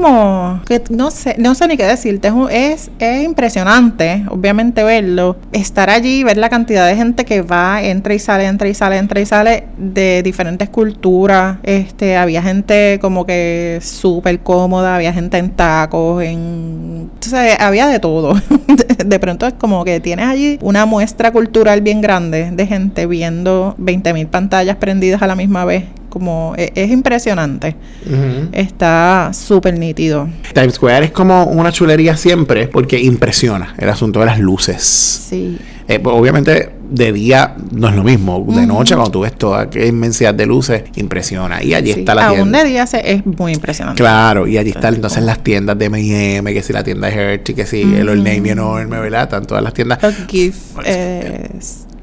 que no sé, no sé ni qué decirte, es, es, es impresionante, obviamente verlo, estar allí, ver la cantidad de gente que va, entra y sale, entra y sale, entra y sale de diferentes culturas, este, había gente como que súper cómoda, había gente en tacos, en, sea, había de todo, *laughs* de pronto es como que tienes allí una muestra cultural bien grande de gente viendo 20.000 pantallas prendidas a la misma vez como e- es, impresionante. Está súper nítido. Times Square es como una chulería siempre porque impresiona el asunto de las luces. Sí. Eh, pues, obviamente de día no es lo mismo. De noche, cuando tú ves toda aquella inmensidad de luces, impresiona. Y allí Sí, está la aún tienda. de día se, es muy impresionante. Claro, y allí están entonces las tiendas de M&M, que si la tienda de Hershey, que si el Old Navy enorme, ¿verdad? Están todas las tiendas. Los gift, eh,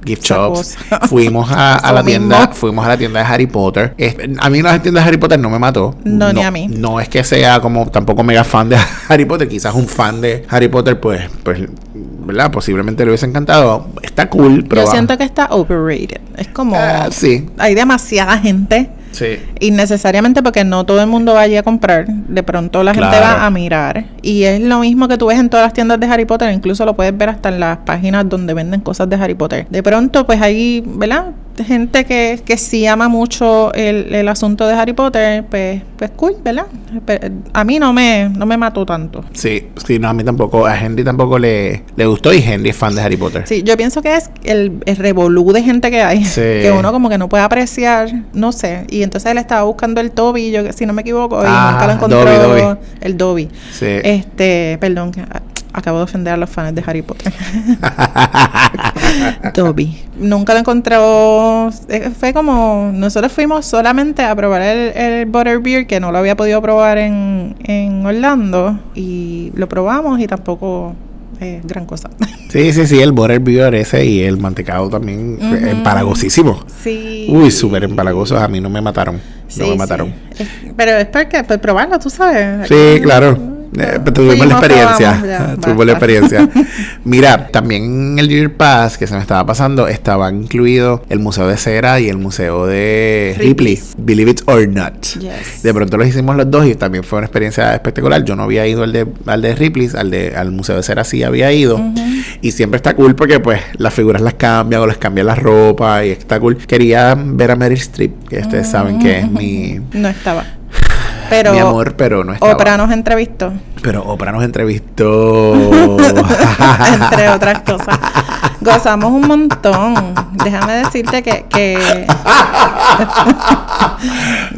gift shops. *laughs* Fuimos a, a la tienda, mismo. fuimos a la tienda de Harry Potter. Es- a mí las tiendas de Harry Potter no me mató. No, ni a mí. No es que sea como tampoco mega fan de *laughs* Harry Potter, quizás un fan de Harry Potter, pues, pues, ¿verdad? Posiblemente le hubiese encantado. Está cool, pero Yo siento que está overrated. Es como. Ah, sí. Hay demasiada gente. Sí. Innecesariamente porque no todo el mundo va allí a comprar. De pronto la gente va a mirar. Y es lo mismo que tú ves en todas las tiendas de Harry Potter. Incluso lo puedes ver hasta en las páginas donde venden cosas de Harry Potter. De pronto, pues hay, ¿verdad? Gente que, que sí ama mucho el, el asunto de Harry Potter. Pues, pues cool, ¿verdad? A mí no me, no me mató tanto. Sí, sí, no, a mí tampoco, a Henry tampoco le, le gustó y Henry es fan de Harry Potter. Sí, yo pienso que es el, el revolú de gente que hay, Sí. que uno como que no puede apreciar, no sé. Y entonces él estaba buscando el Toby, yo que- si no me equivoco, y Ah, nunca lo encontró. Dobby, Dobby. El Dobby. Sí. Este, perdón, que, ah, acabo de ofender a los fans de Harry Potter. *laughs* Dobby. Nunca lo encontró. eh, Fue como. Nosotros fuimos solamente a probar el, el Butterbeer, que no lo había podido probar en, en Orlando. Y lo probamos y tampoco es gran cosa. *laughs* Sí, sí, sí, el butterbeer ese y el mantecado también Ujú. empalagosísimo. sí. Uy, súper empalagosos, a mí no me mataron. Sí, no me mataron. Pero es porque, pues probarlo, tú sabes. Sí, claro. Eh, tuvimos la experiencia. ya, tuvimos la experiencia. *laughs* Mira, también en el Year Pass que se me estaba pasando, estaba incluido el Museo de Cera y el Museo de Ripley. Believe it or not. Yes. De pronto los hicimos los dos y también fue una experiencia espectacular. Yo no había ido al de, al de Ripley's, al, de, al Museo de Cera sí había ido. Y siempre está cool porque pues las figuras las cambian o les cambian la ropa y está cool. Quería ver a Meryl Streep, que ustedes saben que es mi, No estaba. Pero mi amor, pero no estaba. Oprah nos entrevistó, Pero Oprah nos entrevistó. *laughs* entre otras cosas. Gozamos un montón. Déjame decirte que. que *laughs*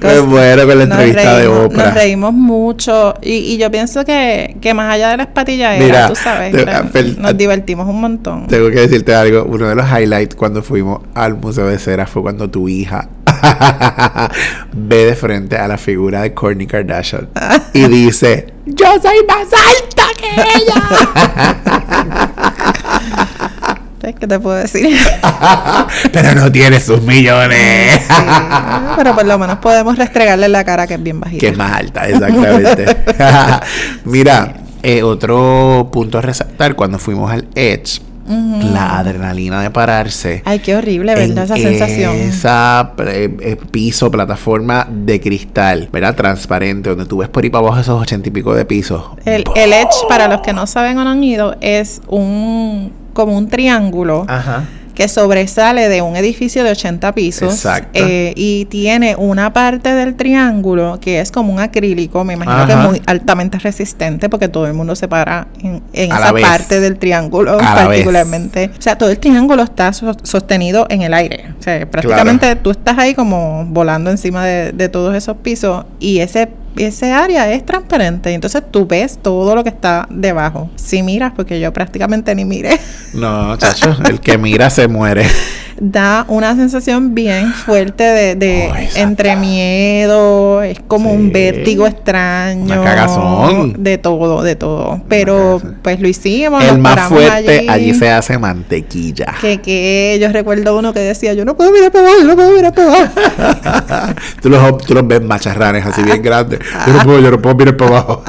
Me muero con la entrevista de reímos- Oprah. Nos reímos mucho. Y, y yo pienso que, que más allá de las patillas, Mira, tú sabes, te- nos divertimos un montón. Tengo que decirte algo. Uno de los highlights cuando fuimos al Museo de Cera fue cuando tu hija *laughs* ve de frente a la figura de Kourtney Kardashian y dice: Yo soy más alta que ella. *laughs* ¿Sabes ¿Qué te puedo decir? *laughs* Pero no tiene sus millones. Sí, pero por lo menos podemos restregarle la cara que es bien bajita. que es más alta, exactamente. *laughs* *laughs* Mira, eh, otro punto a resaltar cuando fuimos al Edge. La adrenalina de pararse. Ay, qué horrible, ¿verdad? Esa en sensación. Esa eh, eh, piso, plataforma de cristal, ¿verdad? Transparente, donde tú ves por ahí para abajo esos ochenta y pico de pisos. El, el Edge, para los que no saben o no han ido, es un como un triángulo Ajá. que sobresale de un edificio de 80 pisos. Exacto. eh, y tiene una parte del triángulo que es como un acrílico, me imagino que Ajá. muy altamente resistente porque todo el mundo se para en, esa parte del triángulo A particularmente. O sea, todo el triángulo está so- sostenido en el aire. O sea, prácticamente tú estás ahí como volando encima de, de todos esos pisos y ese ese área es transparente, entonces tú ves todo lo que está debajo. Si miras, porque yo prácticamente ni miré, No, chacho, el que mira se muere. *laughs* da una sensación bien fuerte de, de esa entre miedo, es como un vértigo extraño. Una cagazón. De todo, de todo. Pero pues lo hicimos. El más fuerte, allí. se hace mantequilla. Que, que yo recuerdo uno que decía, yo no puedo mirar para abajo, yo no puedo mirar para abajo. tú, los, tú los ves macharranes así bien grandes. Yo no puedo, yo no puedo mirar para abajo.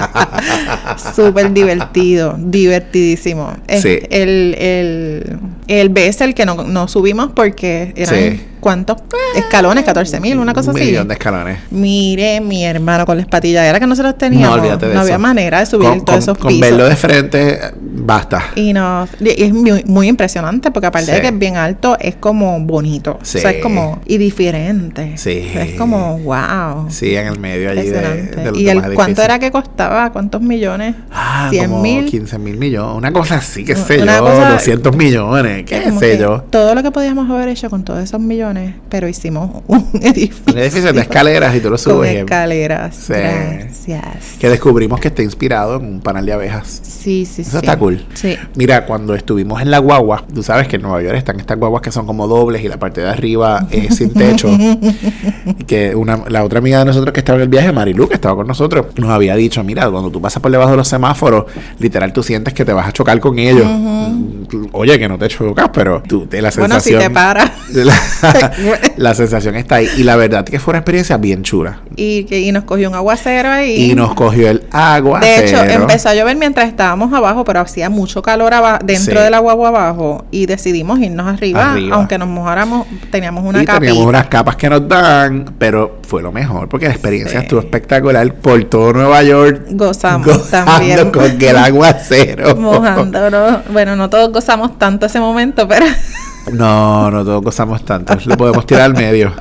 *laughs* Súper divertido, divertidísimo. Sí. El, el, el Bessel que no, no subimos porque eran, Sí. ¿cuántos escalones? 14 mil, una cosa Un así. millón de escalones. Mire, mi hermano, con la espatilladera que nosotros teníamos. No, olvídate de no eso. había manera de subir con, todos con- esos con pisos. verlo de frente, basta. Y no, y es muy, muy impresionante porque aparte Sí. de que es bien alto, es como bonito. Sí. O sea, es como, y diferente. Sí. Es como, wow. Sí, en el medio allí de, de los ¿Y el, cuánto edificios. era que costaba? ¿Cuántos millones? Ah, 100 como mil. 15 mil millones. Una cosa así, qué sé yo. cosa- 200 millones, qué Como sé que yo. Todo lo que podíamos haber hecho con todos esos millones pero hicimos un *laughs* edificio. Un edificio de escaleras y tú lo Con subes. y- escaleras. Sí. Gracias. Que descubrimos que está inspirado en un panal de abejas. Sí, sí, Eso sí. está cool. Sí. Mira, cuando estuvimos en la guagua, tú sabes que en Nueva York están estas guaguas que son como dobles y la parte de arriba es sin techo. *laughs* Que una, la otra amiga de nosotros que estaba en el viaje, Marilu, que estaba con nosotros, nos había dicho, mira, cuando tú pasas por debajo de los semáforos, literal tú sientes que te vas a chocar con ellos. Oye, que no te chocas, pero tú, te, la Bueno, si sensación... te paras. *laughs* la, *laughs* *laughs* la sensación está ahí. Y la verdad que fue una experiencia bien chula. Y, que, y nos cogió un aguacero ahí. Y nos cogió el agua. De hecho, empezó a llover mientras estábamos abajo, pero hacía mucho calor dentro Sí. del agua abajo y decidimos irnos arriba, Arriba. aunque nos mojáramos, teníamos una y capita. teníamos unas capas que nos dan, pero fue lo mejor porque la experiencia Sí. estuvo espectacular por todo Nueva York. Gozamos también. con el aguacero. Mojándonos. Bueno, no todos gozamos tanto ese momento, pero No, no todos gozamos tanto. Lo podemos tirar al medio.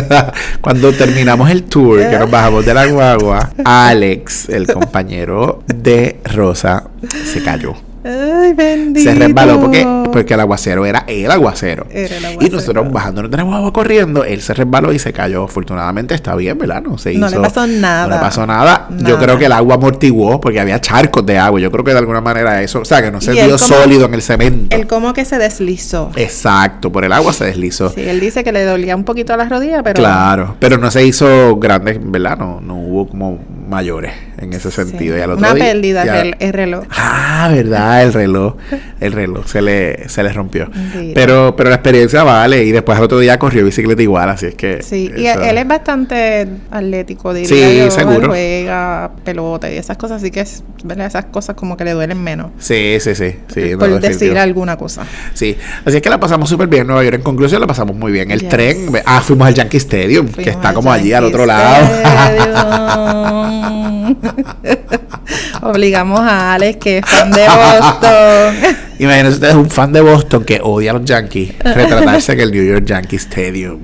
*laughs* Cuando terminamos el tour, que nos bajamos de la guagua, Alex, el compañero de Rosa, se cayó. Ay, bendito. Se resbaló porque, porque el aguacero era el aguacero. Era el Y nosotros bajando de la guagua corriendo, él se resbaló y se cayó. Afortunadamente está bien, ¿verdad? No se No hizo. le pasó nada. No le pasó nada. Yo creo que el agua amortiguó porque había charcos de agua. Yo creo que de alguna manera eso, o sea, que no se vio como- sólido en el cemento. Él como que se deslizó. Exacto, por el agua se deslizó. Sí, él dice que le dolía un poquito a las rodillas, pero Claro, pero no se hizo grande, ¿verdad? No, no hubo como mayores en ese sí, sentido. Y al otro una día- pérdida ya- el, el reloj. Ah, verdad, el reloj. El reloj se le, se le rompió. Pero, pero la experiencia vale. Y después al otro día corrió bicicleta igual, así es que. Sí, y él es bastante atlético, diría Sí, yo. seguro. Juega pelota y esas cosas, así que es, ¿verdad? esas cosas como que le duelen menos. Sí, sí, sí. sí no, por decir alguna cosa. Sí, así es que la pasamos súper bien en Nueva York. En conclusión, la pasamos muy bien. El Yes. tren, ah, fuimos al Yankee Stadium, que está como allí al otro lado. *laughs* *laughs* Obligamos a Alex, que es fan de Boston. *laughs* Imagínense ustedes un fan de Boston que odia a los Yankees, retratarse en el New York Yankee Stadium.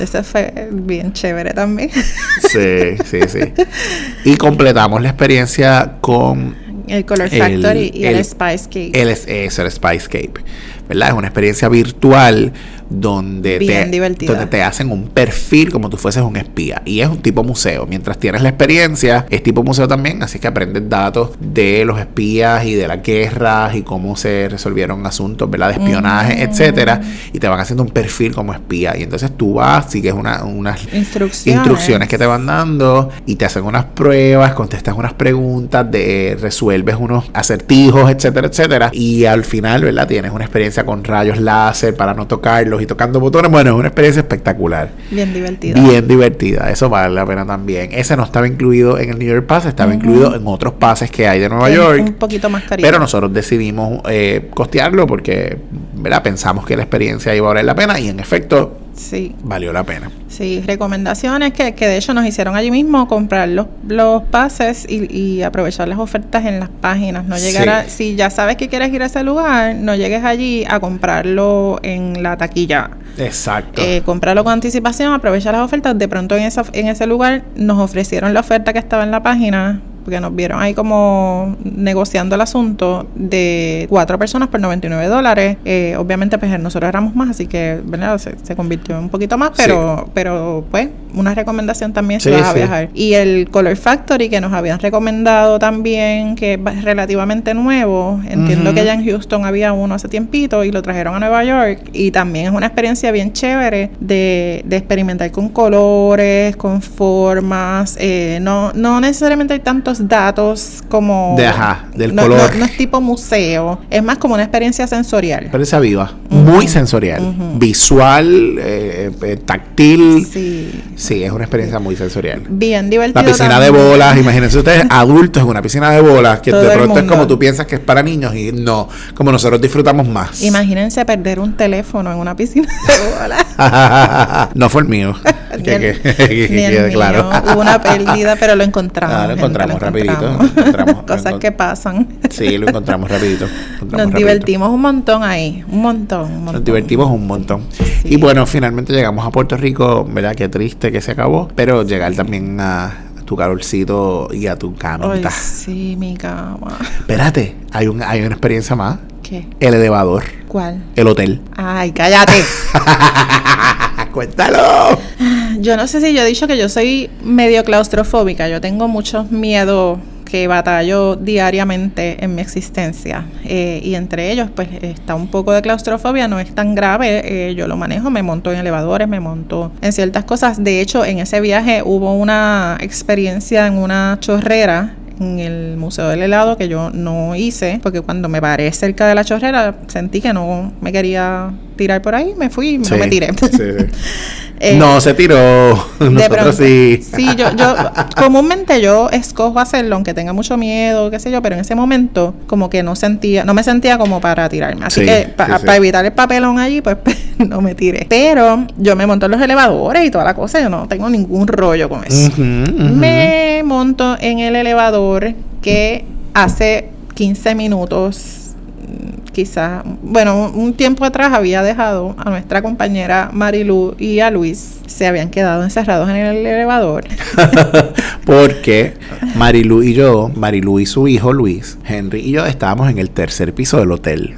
Eso fue bien chévere también. *laughs* Sí, sí, sí. Y completamos la experiencia con El Color El- Factory y el, el- Spice Cake. el, eso, el Spice Cape. ¿Verdad? Es una experiencia virtual donde Bien te, donde te hacen un perfil como tú fueses un espía. Y es un tipo museo. Mientras tienes la experiencia, es tipo museo también. Así que aprendes datos de los espías y de las guerras y cómo se resolvieron asuntos, ¿verdad? De espionaje, etcétera. Y te van haciendo un perfil como espía. Y entonces tú vas, sigues una, unas Instrucciones. instrucciones que te van dando y te hacen unas pruebas, contestas unas preguntas, de, resuelves unos acertijos, etcétera, etcétera. Y al final, ¿verdad? Tienes una experiencia con rayos láser para no tocarlos y tocando botones. Bueno, es una experiencia espectacular. Bien divertida. Bien divertida, eso vale la pena también. Ese no estaba incluido en el New York Pass, estaba incluido en otros pases que hay de Nueva Es York. Un poquito más cariño. Pero nosotros decidimos eh, costearlo porque, ¿verdad? Pensamos que la experiencia iba a valer la pena y en efecto Sí. valió la pena. Sí, recomendaciones que, que de hecho nos hicieron allí mismo comprar los, los pases y, y aprovechar las ofertas en las páginas. No llegar Sí. a, si ya sabes que quieres ir a ese lugar, no llegues allí a comprarlo en la taquilla. Exacto. Eh, cómpralo con anticipación, aprovecha las ofertas. De pronto en, esa, en ese lugar nos ofrecieron la oferta que estaba en la página, porque nos vieron ahí como negociando el asunto de cuatro personas por 99 dólares. Eh, obviamente, pues nosotros éramos más, así que ¿verdad? Se, se convirtió en un poquito más, pero, pero pues una recomendación también si Sí, vas a sí. viajar. Y el Color Factory que nos habían recomendado también, que es relativamente nuevo. Entiendo que ya en Houston había uno hace tiempito y lo trajeron a Nueva York. Y también es una experiencia bien chévere de, de experimentar con colores, con formas. eh, no, no necesariamente hay tantos datos como... De, ajá, del no, color. No, no es tipo museo, es más como una experiencia sensorial. Experiencia viva, muy sensorial, visual, eh, eh, táctil. Sí. Sí, es una experiencia muy sensorial. Bien divertido. La piscina de bolas, imagínense ustedes, *laughs* adultos en una piscina de bolas, que Todo de pronto es como tú piensas que es para niños y no, como nosotros disfrutamos más. Imagínense perder un teléfono en una piscina de bolas. *laughs* no fue el mío. *laughs* Que, el- que- que ni *laughs* el quede mío. claro. Hubo una pérdida, pero lo encontramos. Ah, lo gente, encontramos rapidito, encontramos. lo encontramos, *laughs* lo Cosas encont- que pasan. Sí, lo encontramos rapidito. lo encontramos Nos rapidito. divertimos un montón ahí. Un montón, un montón. Nos divertimos un montón. Sí. Y bueno, finalmente llegamos a Puerto Rico, ¿verdad? Qué triste que se acabó, pero llegar también a tu calorcito y a tu Ay, camita. sí, mi cama. Espérate, hay, un, hay una experiencia más. ¿Qué? El elevador, ¿Cuál? el hotel. Ay, cállate. *laughs* Cuéntalo. Yo no sé si yo he dicho que yo soy medio claustrofóbica. Yo tengo muchos miedos que batallo diariamente en mi existencia. Eh, y entre ellos, pues está un poco de claustrofobia, no es tan grave. eh, yo lo manejo, me monto en elevadores, me monto en ciertas cosas. De hecho, en ese viaje hubo una experiencia en una chorrera en el Museo del Helado que yo no hice, porque cuando me paré cerca de la chorrera sentí que no me quería tirar por ahí, me fui y no me tiré. Sí, sí. *laughs* Eh, no se tiró. *laughs* de Nosotros pronto. sí. Sí, yo, yo comúnmente yo escojo hacerlo, aunque tenga mucho miedo, qué sé yo, pero en ese momento como que no sentía, no me sentía como para tirarme. Así Sí, que para sí, sí. evitar el papelón allí, pues *laughs* no me tiré. Pero yo me monto en los elevadores y toda la cosa, yo no tengo ningún rollo con eso. Me monto en el elevador que hace 15 minutos, quizás, bueno, un, un tiempo atrás había dejado a nuestra compañera Marilu y a Luis, se habían quedado encerrados en el elevador. *laughs* Porque Marilu y yo, Marilu y su hijo Luis, Henry y yo estábamos en el tercer piso del hotel.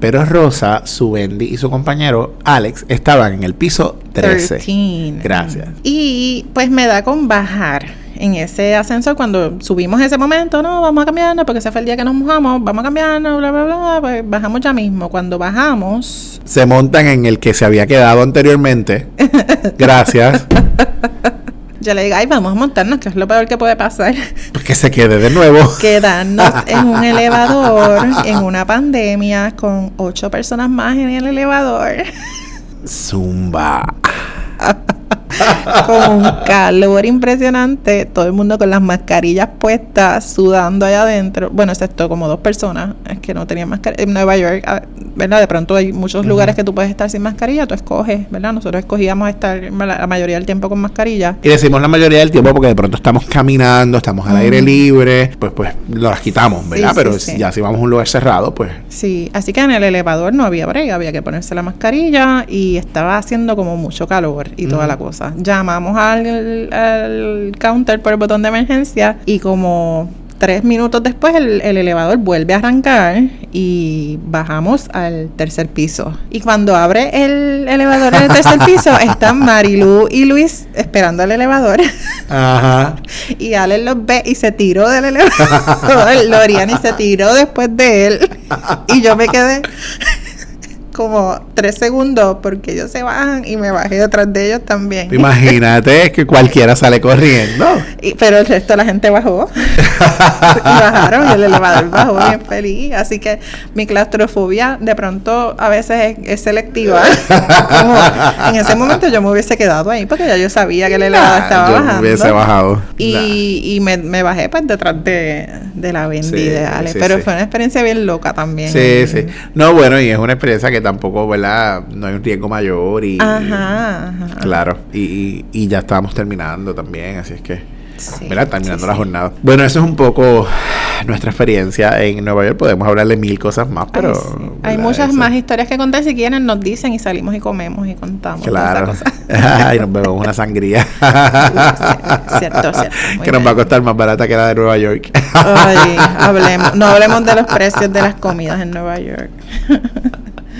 Pero Rosa, su Bendy y su compañero Alex estaban en el piso 13. 13. Gracias. Y pues me da con bajar en ese ascensor cuando subimos ese momento, no, vamos a cambiarnos porque ese fue el día que nos mojamos, vamos a cambiarnos, bla, bla, bla, pues bajamos ya mismo. Cuando bajamos, Se montan en el que se había quedado anteriormente. *laughs* Gracias. yo le digo, ay, vamos a montarnos, que es lo peor que puede pasar. Que se quede de nuevo. *laughs* Quedarnos en un *laughs* elevador en una pandemia con ocho personas más en el elevador. Zumba. Con un calor impresionante, todo el mundo con las mascarillas puestas, sudando allá adentro. Bueno, excepto como dos personas, es que no tenían mascarilla. En Nueva York, ah, ¿verdad? De pronto hay muchos lugares que tú puedes estar sin mascarilla, tú escoges, ¿verdad? Nosotros escogíamos estar la mayoría del tiempo con mascarilla. Y decimos la mayoría del tiempo porque de pronto estamos caminando, estamos al aire libre, pues pues las quitamos, ¿verdad? Sí, Pero sí, sí. ya si vamos a un lugar cerrado, pues Sí, así que en el elevador no había break, había que ponerse la mascarilla y estaba haciendo como mucho calor y toda la cosa. Llamamos al, al counter por el botón de emergencia y como tres minutos después el, el elevador vuelve a arrancar y bajamos al tercer piso. Y cuando abre el elevador en el tercer piso *laughs* están Marilu y Luis esperando el elevador. Ajá. *laughs* Y Alex los ve y se tiró del elevador. *laughs* Loriani se tiró después de él. Y yo me quedé como tres segundos porque ellos se bajan y me bajé detrás de ellos también. Imagínate que cualquiera sale corriendo. Y- pero el resto de la gente bajó. y *laughs* bajaron y el elevador bajó bien feliz. Así que mi claustrofobia de pronto a veces es, es selectiva. Como en ese momento yo me hubiese quedado ahí porque ya yo sabía que el elevador estaba Ah, Yo me bajando. hubiese bajado. Y, y me, me bajé pues detrás de, de la Bendy Sí, sí, pero sí. fue una experiencia bien loca también. Sí, sí. No, bueno, y es una experiencia que tampoco, ¿verdad? No hay un riesgo mayor y... Ajá, ajá. Claro, y, y, y ya estábamos terminando también, así es que, Sí, ¿verdad? Terminando sí, la sí. jornada. Bueno, eso es un poco nuestra experiencia en Nueva York. Podemos hablar de mil cosas más, pero... Ay. Hay muchas Eso- más historias que contar. Si quieren, nos dicen y salimos y comemos y contamos. Claro. *laughs* Ay, nos bebemos una sangría. *laughs* cierto, *laughs* que nos va a costar más barata que la de Nueva York. Ay, hablemos, no hablemos de los precios de las comidas en Nueva York.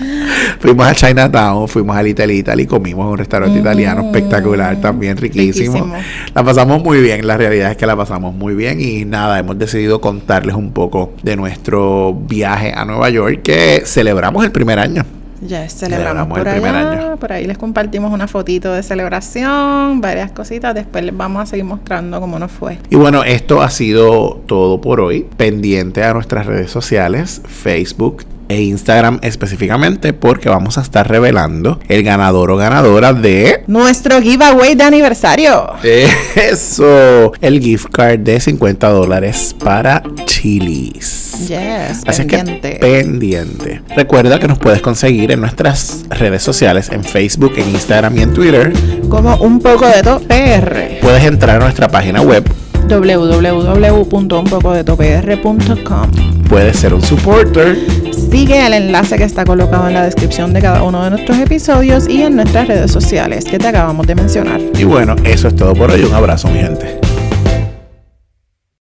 *laughs* fuimos a Chinatown, fuimos a Little Italy, comimos en un restaurante italiano espectacular, también riquísimo. Riquísimo. La pasamos muy bien, la realidad es que la pasamos muy bien y nada, hemos decidido contarles un poco de nuestro viaje a Nueva York que celebramos el primer año. Ya celebramos Celebramos por el primer allá, año. por ahí les compartimos una fotito de celebración, varias cositas, después les vamos a seguir mostrando cómo nos fue. Y bueno, esto ha sido todo por hoy. Pendiente a nuestras redes sociales, Facebook e Instagram específicamente, porque vamos a estar revelando el ganador o ganadora de Nuestro giveaway de aniversario. eso, el gift card de 50 dólares para Chili's. Yes, Así pendiente. que pendiente. Recuerda que nos puedes conseguir en nuestras redes sociales, en Facebook, en Instagram y en Twitter. Como un poco de todo PR. Puedes entrar a nuestra página web, www.unpocodetopr.com puedes ser un supporter Sigue el enlace que está colocado en la descripción de cada uno de nuestros episodios y en nuestras redes sociales que te acabamos de mencionar. Y bueno, eso es todo por hoy. Un abrazo, mi gente.